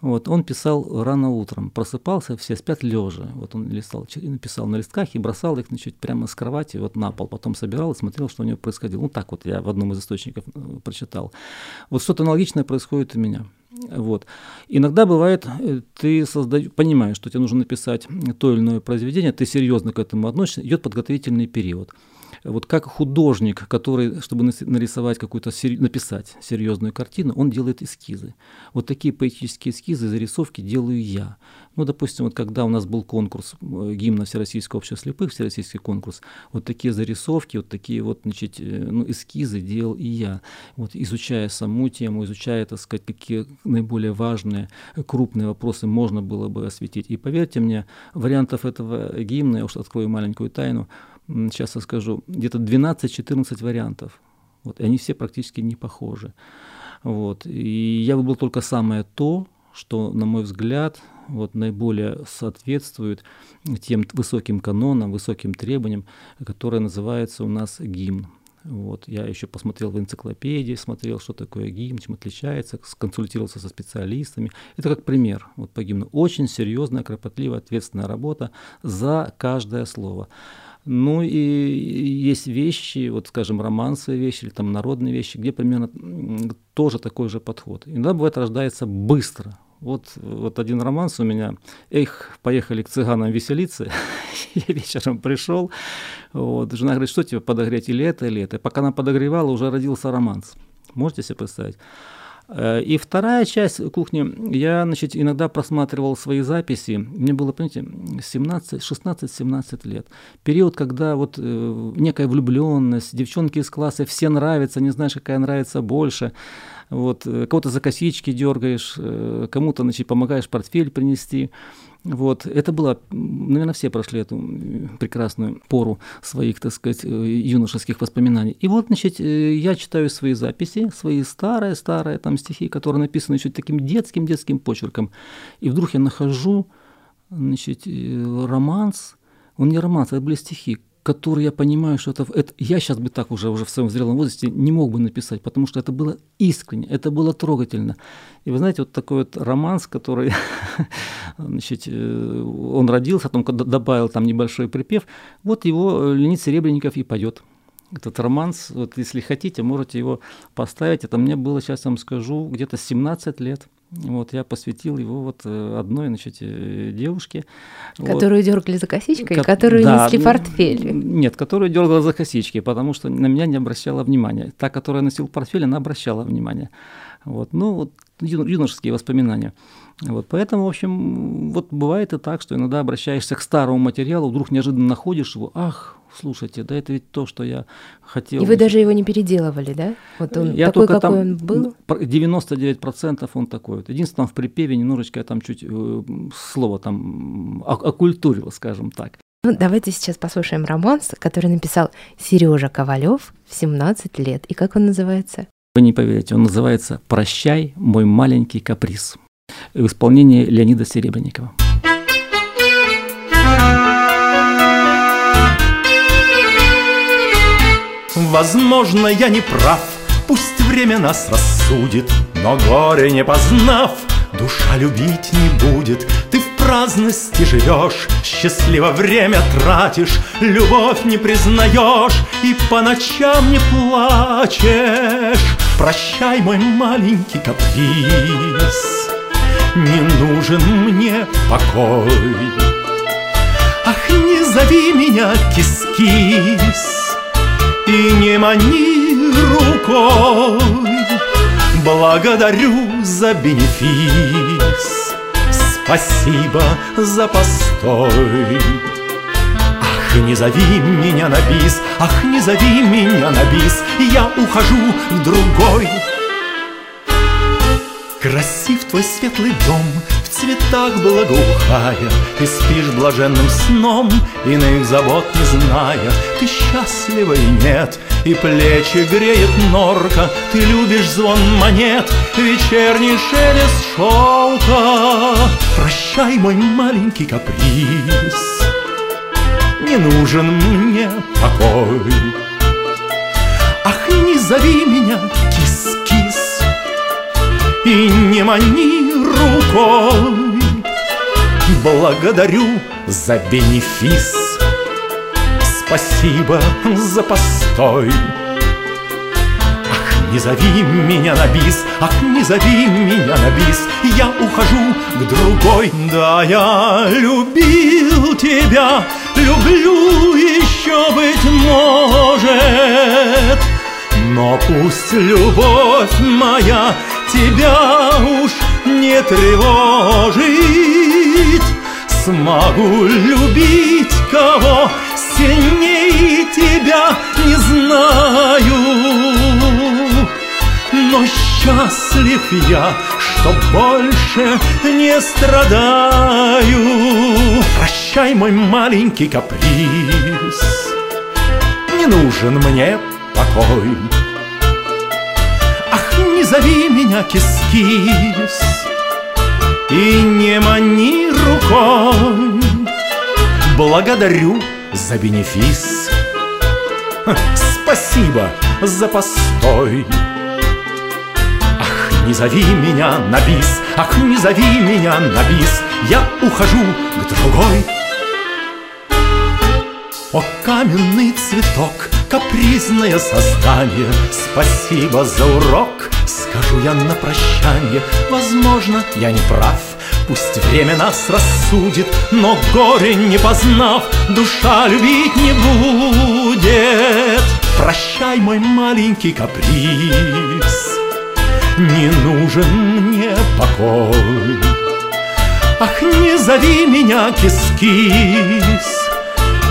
Вот, он писал рано утром, просыпался, все спят лежа. Вот он листал, написал на листках и бросал их значит, прямо с кровати вот на пол. Потом собирал и смотрел, что у него происходило. Ну так вот я в одном из источников э, прочитал. Вот что-то аналогичное происходит у меня. Вот. Иногда бывает, э, ты создаешь, понимаешь, что тебе нужно написать то или иное произведение, ты серьезно к этому относишься, идет подготовительный период. Вот как художник, который, чтобы нарисовать какую-то, написать серьезную картину, он делает эскизы. Вот такие поэтические эскизы, зарисовки делаю я. Ну, допустим, вот когда у нас был конкурс э, гимна Всероссийского общества слепых, Всероссийский конкурс, вот такие зарисовки, вот такие вот, значит, э, ну, эскизы делал и я. Вот изучая саму тему, изучая, так сказать, какие наиболее важные, крупные вопросы можно было бы осветить. И поверьте мне, вариантов этого гимна, я уж открою маленькую тайну, сейчас я скажу, где-то 12-14 вариантов. Вот, и они все практически не похожи. Вот. И я выбрал только самое то, что, на мой взгляд, вот, наиболее соответствует тем высоким канонам, высоким требованиям, которые называются у нас гимн. Вот. Я еще посмотрел в энциклопедии, смотрел, что такое гимн, чем отличается, сконсультировался со специалистами. Это как пример вот по гимну. Очень серьезная, кропотливая, ответственная работа за каждое слово. Ну и есть вещи, вот скажем, романсовые вещи или там народные вещи, где примерно тоже такой же подход. Иногда бывает рождается быстро, вот, вот один романс у меня. Эх, поехали к цыганам веселиться. Я вечером пришел. Вот, жена говорит, что тебе подогреть, или это, или это. Пока она подогревала, уже родился романс. Можете себе представить? Э, и вторая часть кухни, я значит, иногда просматривал свои записи, мне было, понимаете, 16-17 лет. Период, когда вот э, некая влюбленность, девчонки из класса, все нравятся, не знаешь, какая нравится больше. Вот, э, кого-то за косички дергаешь, э, кому-то значит, помогаешь портфель принести. Вот. Это было, наверное, все прошли эту прекрасную пору своих, так сказать, э, юношеских воспоминаний. И вот, значит, я читаю свои записи, свои старые-старые там стихи, которые написаны еще таким детским-детским почерком. И вдруг я нахожу, значит, романс, он не романс, это были стихи, который я понимаю, что это, это я сейчас бы так уже, уже в своем зрелом возрасте не мог бы написать, потому что это было искренне, это было трогательно. И вы знаете, вот такой вот романс, который, значит, э, он родился, потом добавил там небольшой припев, вот его Леонид Серебренников и поет этот романс, вот если хотите, можете его поставить. Это мне было, сейчас вам скажу, где-то 17 лет. Вот я посвятил его вот э, одной, значит, э, девушке. Которую вот. дергали за косичкой, Ко- которую да, несли портфель. Нет, которую дергала за косички, потому что на меня не обращала внимания. Та, которая носила портфель, она обращала внимание. Вот, ну, вот юношеские воспоминания. Вот, поэтому, в общем, вот бывает и так, что иногда обращаешься к старому материалу, вдруг неожиданно находишь его, ах, слушайте, да это ведь то, что я хотел. И вы даже его не переделывали, да? Вот он я такой, какой там, он был? 99% он такой. Вот. Единственное, в припеве немножечко я там чуть э, слово там оккультурил, скажем так. Ну, давайте сейчас послушаем романс, который написал Сережа Ковалев в 17 лет. И как он называется? Вы не поверите, он называется «Прощай, мой маленький каприз» в исполнении Леонида Серебренникова. Возможно, я не прав, пусть время нас рассудит, Но горе не познав, душа любить не будет. Ты в праздности живешь, счастливо время тратишь, Любовь не признаешь и по ночам не плачешь. Прощай, мой маленький каприз, Не нужен мне покой. Ах, не зови меня кис-кис, и не мани рукой. Благодарю за бенефис, спасибо за постой. Ах, не зови меня на бис, ах, не зови меня на бис, я ухожу в другой. Красив твой светлый дом, в цветах благоухая, Ты спишь блаженным сном, иных забот не зная, Ты счастлива и нет, и плечи греет норка, Ты любишь звон монет, вечерний шелест шелка. Прощай, мой маленький каприз, не нужен мне покой. Ах, не зови меня и не мани рукой. Благодарю за бенефис, спасибо за постой. Ах, не зови меня на бис, ах, не зови меня на бис, я ухожу к другой. Да, я любил тебя, люблю еще, быть может, Пусть любовь моя тебя уж не тревожит Смогу любить кого сильнее тебя не знаю. Но счастлив я, что больше не страдаю. Прощай, мой маленький каприз. Не нужен мне покой зови меня кис-кис И не мани рукой. Благодарю за бенефис. Спасибо за постой. Ах, не зови меня на бис Ах, не зови меня на бис. Я ухожу к другой. О, каменный цветок, капризное создание. Спасибо за урок, скажу я на прощание Возможно, я не прав Пусть время нас рассудит, но горе не познав, душа любить не будет. Прощай, мой маленький каприз, не нужен мне покой. Ах, не зови меня кис-кис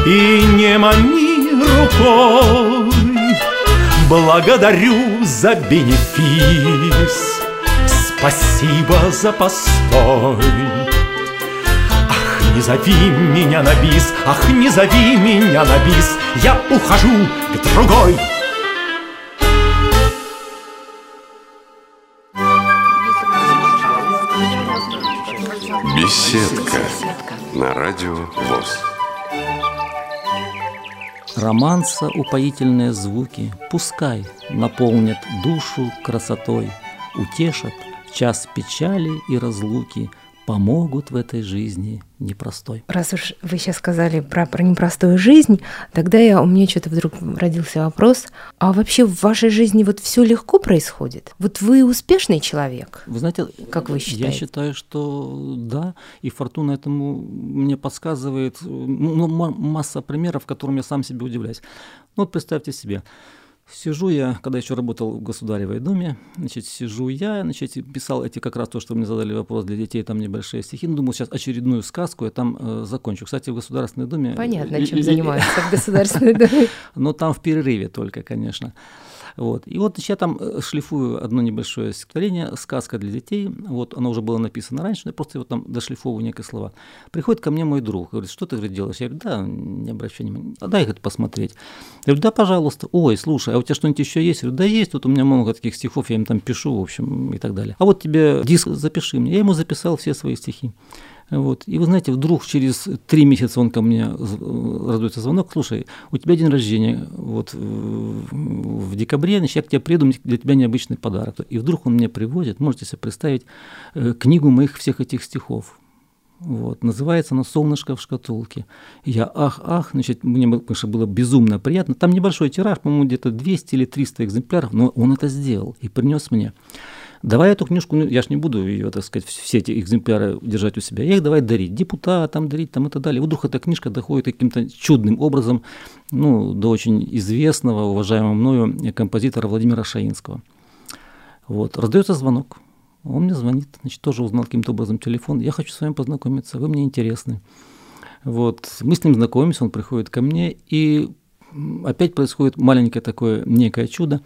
и не мани рукой. Благодарю за бенефис. Спасибо за постой Ах, не зови меня на бис Ах, не зови меня на бис Я ухожу к другой Беседка на радио ВОЗ. Романса упоительные звуки Пускай наполнят душу красотой – утешат час печали и разлуки, помогут в этой жизни непростой. Раз уж вы сейчас сказали про, про непростую жизнь, тогда я, у меня что-то вдруг родился вопрос, а вообще в вашей жизни вот все легко происходит? Вот вы успешный человек? Вы знаете, как вы считаете? Я считаю, что да, и фортуна этому мне подсказывает ну, масса примеров, которым я сам себе удивляюсь. Ну вот представьте себе, Сижу я, когда еще работал в Государевой Думе, значит, сижу я, значит, писал эти как раз то, что мне задали вопрос для детей, там небольшие стихи. Ну, думал, сейчас очередную сказку я там э, закончу. Кстати, в Государственной Думе... Понятно, чем занимаются в Государственной Думе. Но там в перерыве только, конечно. Вот. И вот я там э, шлифую одно небольшое стихотворение, сказка для детей. Вот оно уже было написано раньше, но я просто его там дошлифовываю некие слова. Приходит ко мне мой друг, говорит, что ты говорит, делаешь? Я говорю, да, не обращай внимания. А дай это посмотреть. Я говорю, да, пожалуйста. Ой, слушай, а у тебя что-нибудь еще есть? Я говорю, да есть, тут у меня много таких стихов, я им там пишу, в общем, и так далее. А вот тебе диск запиши мне. Я ему записал все свои стихи. Вот. И вы знаете, вдруг через три месяца он ко мне раздается звонок, слушай, у тебя день рождения вот в декабре, значит, я к тебе приеду, для тебя необычный подарок. И вдруг он мне приводит, можете себе представить, э, книгу моих всех этих стихов. Вот, называется оно «Солнышко в шкатулке». я ах, ах, значит, мне конечно, было безумно приятно. Там небольшой тираж, по-моему, где-то 200 или 300 экземпляров, но он это сделал и принес мне. Давай эту книжку, ну, я ж не буду ее, так сказать, все эти экземпляры держать у себя, я их давай дарить депутатам, дарить там и так далее. вдруг эта книжка доходит каким-то чудным образом ну, до очень известного, уважаемого мною композитора Владимира Шаинского. Вот, раздается звонок, он мне звонит, значит, тоже узнал каким-то образом телефон, я хочу с вами познакомиться, вы мне интересны. Вот, мы с ним знакомимся, он приходит ко мне, и опять происходит маленькое такое некое чудо.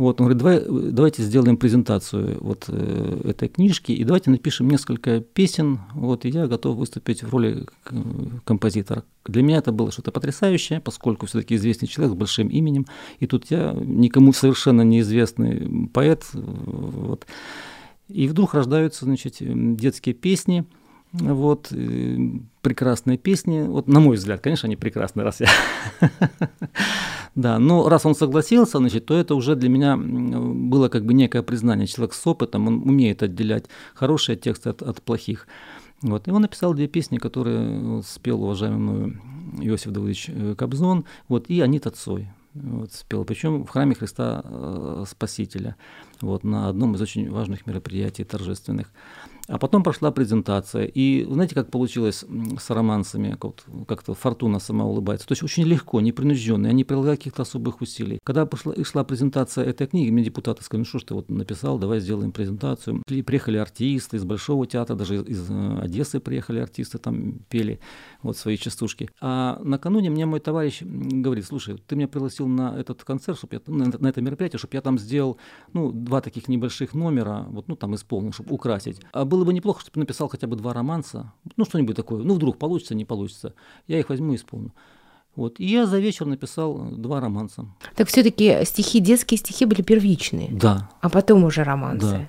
Вот, он говорит, Давай, давайте сделаем презентацию вот э, этой книжки, и давайте напишем несколько песен, вот, и я готов выступить в роли э, композитора. Для меня это было что-то потрясающее, поскольку все-таки известный человек с большим именем, и тут я никому совершенно неизвестный поэт, вот. И вдруг рождаются, значит, детские песни – вот, э, прекрасные песни. Вот, на мой взгляд, конечно, они прекрасные, раз я... Да, но раз он согласился, значит, то это уже для меня было как бы некое признание. Человек с опытом, он умеет отделять хорошие тексты от, от плохих. Вот. И он написал две песни, которые спел уважаемый мною Иосиф Давыдович э, Кобзон, вот, и Анита Цой вот, спел, причем в храме Христа э, Спасителя, вот, на одном из очень важных мероприятий торжественных. А потом прошла презентация. И знаете, как получилось с романсами? Как-то фортуна сама улыбается. То есть очень легко, непринужденно. Я не прилагаю каких-то особых усилий. Когда пошла, шла презентация этой книги, мне депутаты сказали, ну что ж ты вот написал, давай сделаем презентацию. И приехали артисты из Большого театра, даже из, из э, Одессы приехали артисты, там пели вот свои частушки. А накануне мне мой товарищ говорит, слушай, ты меня пригласил на этот концерт, чтобы я, на, на это мероприятие, чтобы я там сделал ну, два таких небольших номера, вот, ну, там исполнил, чтобы украсить. А было бы неплохо, чтобы написал хотя бы два романса, ну, что-нибудь такое. Ну, вдруг получится, не получится. Я их возьму и исполню. Вот. И я за вечер написал два романса. Так все-таки стихи, детские стихи были первичные. Да. А потом уже романсы. Да.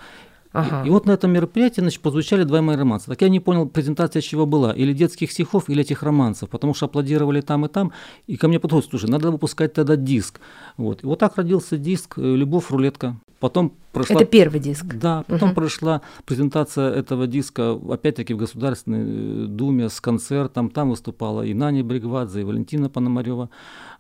Ага. И, и вот на этом мероприятии значит, позвучали два мои романса. Так я не понял, презентация чего была, или детских стихов, или этих романсов, потому что аплодировали там и там, и ко мне подходят, слушай, надо выпускать тогда диск. Вот. И вот так родился диск э, «Любовь, рулетка». Потом прошла... Это первый диск. Да, потом угу. прошла презентация этого диска, опять-таки в Государственной Думе с концертом. Там выступала и Наня Бригвадзе, и Валентина Пономарева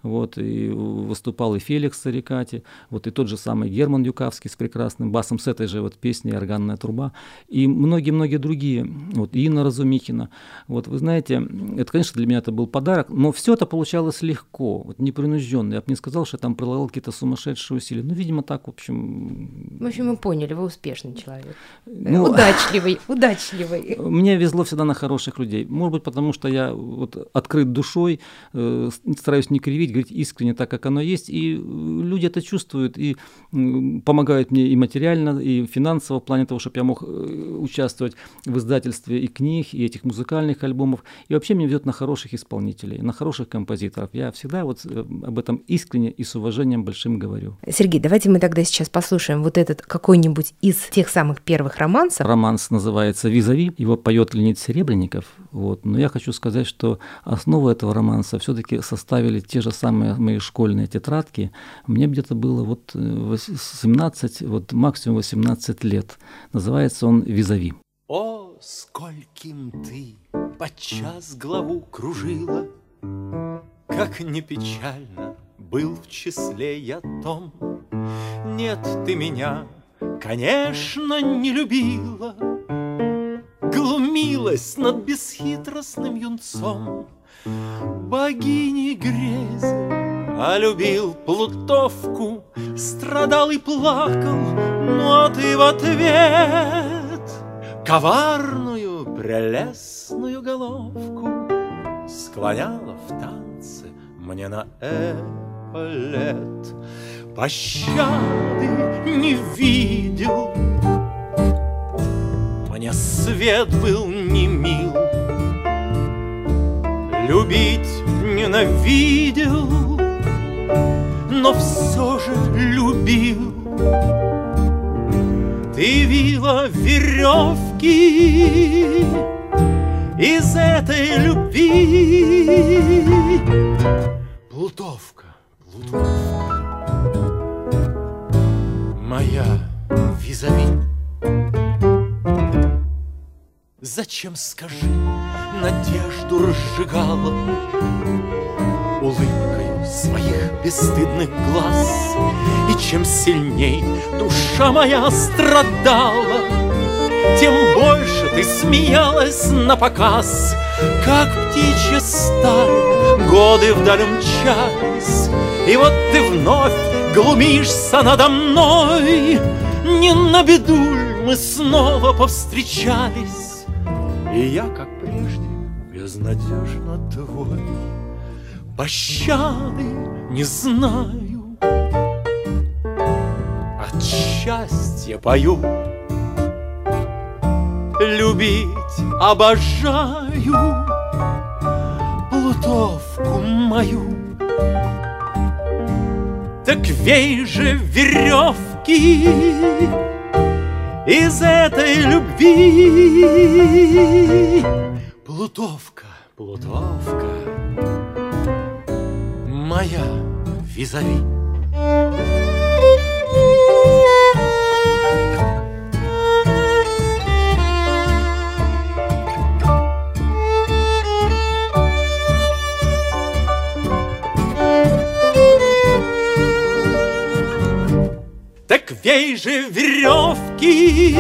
вот, и выступал и Феликс Сарикати, вот, и тот же самый Герман Юкавский с прекрасным басом, с этой же вот песней «Органная труба», и многие-многие другие, вот, Инна Разумихина. Вот, вы знаете, это, конечно, для меня это был подарок, но все это получалось легко, вот, непринужденно. Я бы не сказал, что я там прилагал какие-то сумасшедшие усилия. Ну, видимо, так, в общем... В общем, мы поняли, вы успешный человек. Ну, удачливый, удачливый. Мне везло всегда на хороших людей. Может быть, потому что я вот открыт душой, э, стараюсь не кривить, говорить искренне так, как оно есть, и люди это чувствуют и помогают мне и материально, и финансово в плане того, чтобы я мог э, участвовать в издательстве и книг, и этих музыкальных альбомов, и вообще мне ведет на хороших исполнителей, на хороших композиторов. Я всегда вот э, об этом искренне и с уважением большим говорю. Сергей, давайте мы тогда сейчас послушаем вот этот какой-нибудь из тех самых первых романсов. Романс называется «Визави», его поет Леонид Серебренников, вот. но я хочу сказать, что основу этого романса все-таки составили те же самые мои школьные тетрадки, мне где-то было вот 17, э, вот максимум 18 лет. Называется он «Визави». О, скольким ты подчас главу кружила, Как не печально был в числе я том. Нет, ты меня, конечно, не любила, Глумилась над бесхитростным юнцом, богини грези, а любил плутовку, страдал и плакал, но ты в ответ коварную, прелестную головку склоняла в танце мне на эполет. Пощады не видел, мне свет был не мил, любить ненавидел, но все же любил. Ты вила веревки из этой любви. Плутовка, плутовка, моя визави. Зачем, скажи, надежду разжигала Улыбкой своих бесстыдных глаз? И чем сильней душа моя страдала Тем больше ты смеялась на показ. Как птичья стая годы вдаль умчались И вот ты вновь глумишься надо мной. Не на беду мы снова повстречались и я, как прежде, безнадежно твой, Пощады не знаю, От счастья пою, Любить обожаю Плутовку мою. Так вей же веревки из этой любви. Плутовка, Плутовка, моя визави. Так вей же веревки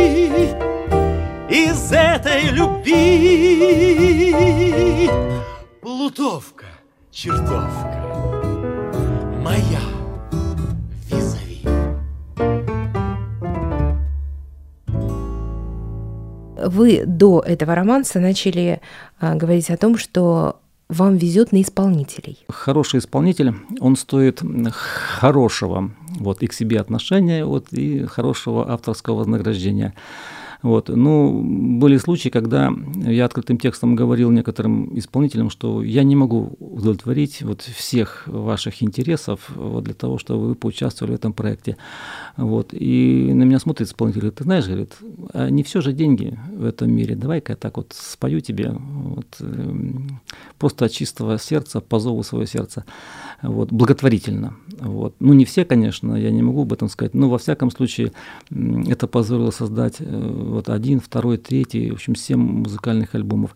из этой любви. Плутовка, чертовка, моя визави. Вы до этого романса начали а, говорить о том, что вам везет на исполнителей. Хороший исполнитель, он стоит хорошего вот, и к себе отношения, вот, и хорошего авторского вознаграждения. Вот. Ну, были случаи, когда я открытым текстом говорил некоторым исполнителям, что я не могу удовлетворить вот всех ваших интересов вот, для того, чтобы вы поучаствовали в этом проекте. Вот. И на меня смотрит исполнитель, говорит, ты знаешь, говорит, а не все же деньги в этом мире, давай-ка я так вот спою тебе вот, эм, просто от чистого сердца, по зову своего сердца, вот, благотворительно. Вот. Ну, не все, конечно, я не могу об этом сказать, но во всяком случае это позволило создать э, вот один, второй, третий, в общем, семь музыкальных альбомов.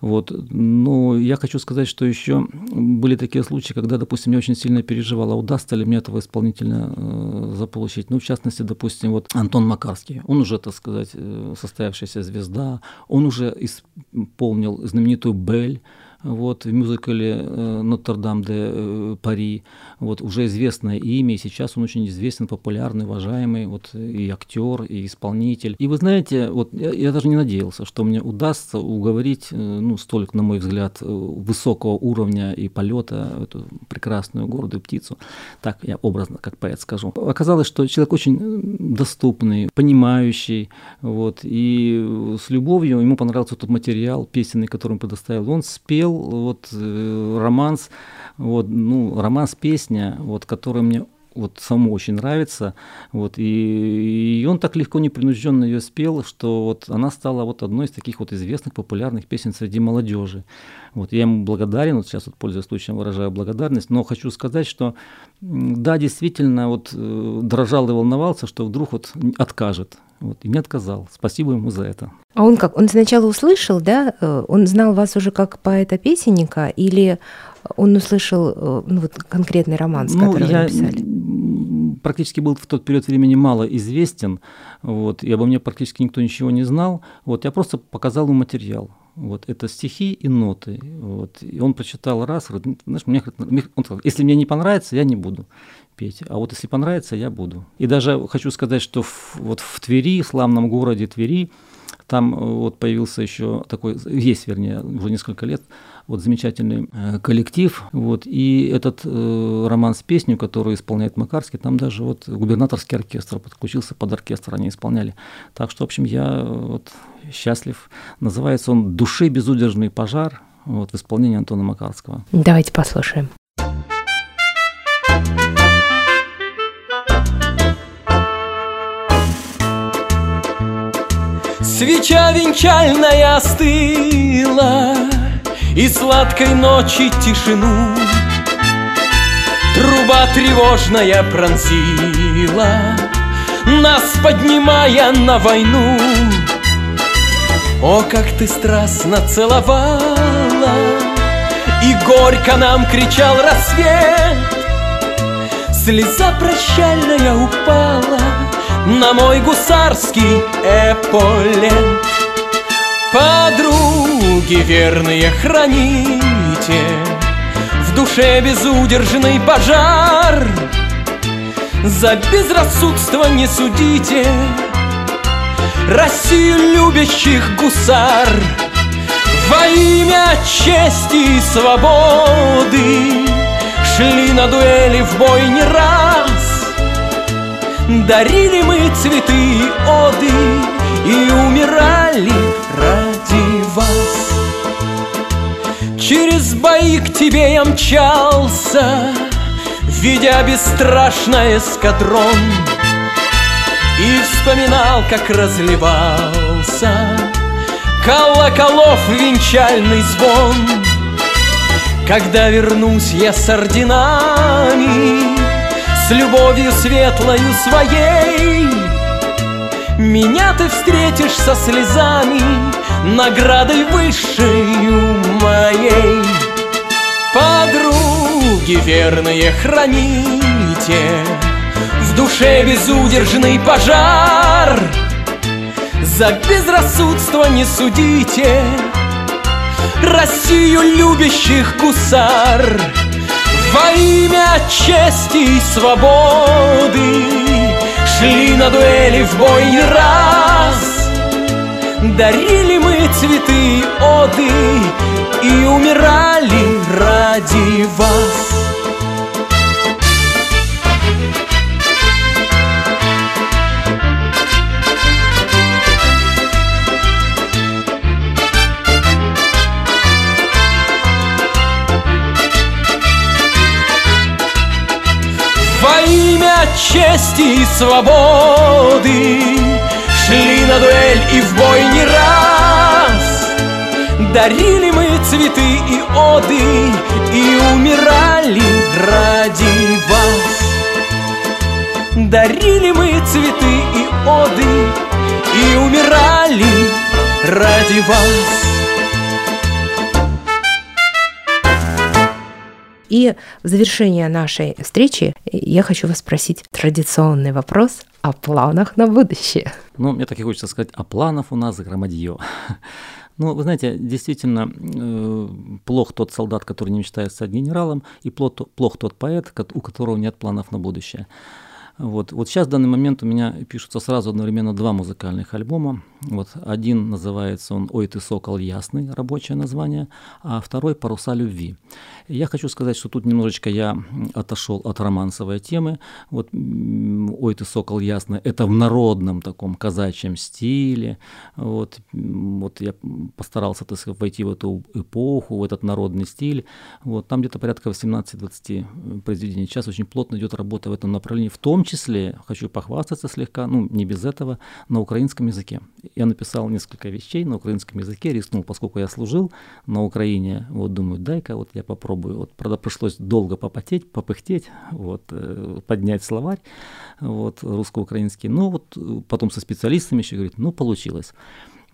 Вот. Но я хочу сказать, что еще были такие случаи, когда, допустим, я очень сильно переживал, а удастся ли мне этого исполнителя э, заполучить. Ну, в частности, допустим, вот Антон Макарский, он уже, так сказать, э, состоявшаяся звезда, он уже исполнил знаменитую «Бель», вот, в мюзикле э, «Нотр-Дам де э, Пари», вот, уже известное имя, и сейчас он очень известен, популярный, уважаемый, вот, и актер, и исполнитель. И вы знаете, вот, я, я даже не надеялся, что мне удастся уговорить, э, ну, столько, на мой взгляд, высокого уровня и полета эту прекрасную гордую птицу. Так я образно, как поэт скажу. Оказалось, что человек очень доступный, понимающий, вот, и с любовью ему понравился тот материал песенный, который он предоставил. Он спел был вот э, романс, вот, ну, романс-песня, вот, который мне вот самому очень нравится, вот, и, и он так легко, непринужденно ее спел, что вот она стала вот одной из таких вот известных, популярных песен среди молодежи. Вот, я ему благодарен, вот сейчас вот пользуясь случаем выражаю благодарность, но хочу сказать, что да, действительно, вот э, дрожал и волновался, что вдруг вот откажет, вот, и не отказал. Спасибо ему за это. А он как? Он сначала услышал, да? Э, он знал вас уже как поэта-песенника или он услышал э, ну, вот, конкретный романс, ну, который я написали? практически был в тот период времени мало известен, вот, и обо мне практически никто ничего не знал. Вот, я просто показал ему материал. Вот, это стихи и ноты. Вот, и он прочитал раз, говорит, знаешь, мне, он сказал, если мне не понравится, я не буду петь. А вот если понравится, я буду. И даже хочу сказать, что в, вот в Твери, славном городе Твери, там э, вот появился еще такой, есть, вернее, уже несколько лет, вот замечательный э, коллектив, вот, и этот э, роман с песней, которую исполняет Макарский, там даже вот губернаторский оркестр подключился под оркестр, они исполняли. Так что, в общем, я э, вот счастлив. Называется он «Души безудержный пожар», вот, в исполнении Антона Макарского. Давайте послушаем. Свеча венчальная остыла И сладкой ночи тишину. Труба тревожная пронзила Нас поднимая на войну. О, как ты страстно целовала И горько нам кричал рассвет. Слеза прощальная упала на мой гусарский эполет. Подруги верные храните В душе безудержный пожар. За безрассудство не судите Россию любящих гусар. Во имя чести и свободы Шли на дуэли в бой не раз Дарили мы цветы оды И умирали ради вас. Через бои к тебе я мчался Видя бесстрашный эскадрон И вспоминал, как разливался Колоколов венчальный звон. Когда вернусь я с орденами с любовью светлою своей. Меня ты встретишь со слезами Наградой высшею моей. Подруги верные храните В душе безудержный пожар. За безрассудство не судите Россию любящих гусар Во имя чести и свободы Шли на дуэли в бой не раз. Дарили мы цветы оды И умирали ради вас чести и свободы. Шли на дуэль и в бой не раз. Дарили мы цветы и оды И умирали ради вас. Дарили мы цветы и оды И умирали ради вас И в завершение нашей встречи я хочу вас спросить традиционный вопрос о планах на будущее. Ну, мне так и хочется сказать, а планов у нас громадье. Ну, вы знаете, действительно, э, плох тот солдат, который не мечтает стать генералом, и плох, плох тот поэт, у которого нет планов на будущее. Вот, вот сейчас в данный момент у меня пишутся сразу одновременно два музыкальных альбома. Вот один называется он «Ой, ты сокол ясный», рабочее название, а второй «Паруса любви». Я хочу сказать, что тут немножечко я отошел от романсовой темы. Вот «Ой, ты сокол ясный» — это в народном таком казачьем стиле. Вот, вот я постарался, так сказать, войти в эту эпоху, в этот народный стиль. Вот, там где-то порядка 18-20 произведений. Сейчас очень плотно идет работа в этом направлении, в том числе, хочу похвастаться слегка, ну, не без этого, на украинском языке. Я написал несколько вещей на украинском языке, рискнул, поскольку я служил на Украине, вот думаю, дай-ка вот я попробую. Вот, правда, пришлось долго попотеть, попыхтеть, вот, э, поднять словарь, вот, русско-украинский. Ну, вот потом со специалистами еще говорит, ну, получилось.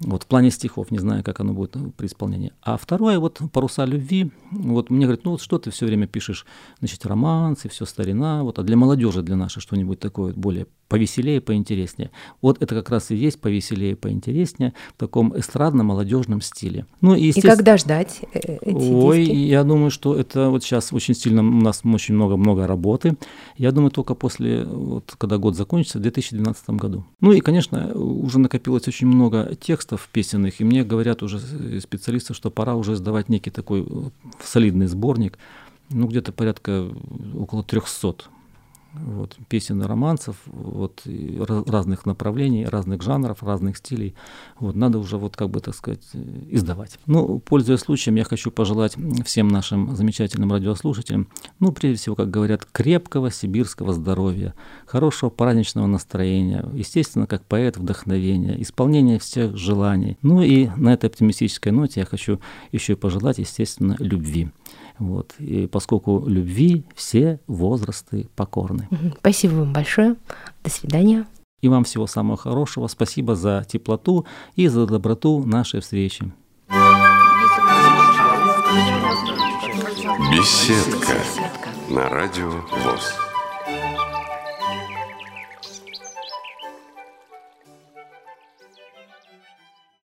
Вот в плане стихов, не знаю, как оно будет при исполнении. А второе, вот «Паруса любви», вот мне говорят, ну вот что ты все время пишешь, значит, романсы, все старина, вот, а для молодежи, для нашей что-нибудь такое более повеселее, поинтереснее. Вот это как раз и есть повеселее, поинтереснее в таком эстрадно-молодежном стиле. Ну, и, и когда ждать э, эти Ой, диски? я думаю, что это вот сейчас очень сильно, у нас очень много-много работы. Я думаю, только после, вот, когда год закончится, в 2012 году. Ну и, конечно, уже накопилось очень много текстов песенных, и мне говорят уже специалисты, что пора уже сдавать некий такой э, солидный сборник, ну, где-то порядка около 300 вот, песен и романсов вот, и разных направлений, разных жанров, разных стилей. Вот, надо уже, вот, как бы, так сказать, издавать. Ну, пользуясь случаем, я хочу пожелать всем нашим замечательным радиослушателям, ну, прежде всего, как говорят, крепкого сибирского здоровья, хорошего праздничного настроения, естественно, как поэт вдохновения, исполнения всех желаний. Ну и на этой оптимистической ноте я хочу еще и пожелать, естественно, любви. Вот. И поскольку любви все возрасты покорны. Спасибо вам большое. До свидания. И вам всего самого хорошего. Спасибо за теплоту и за доброту нашей встречи. Беседка на радио ВОЗ.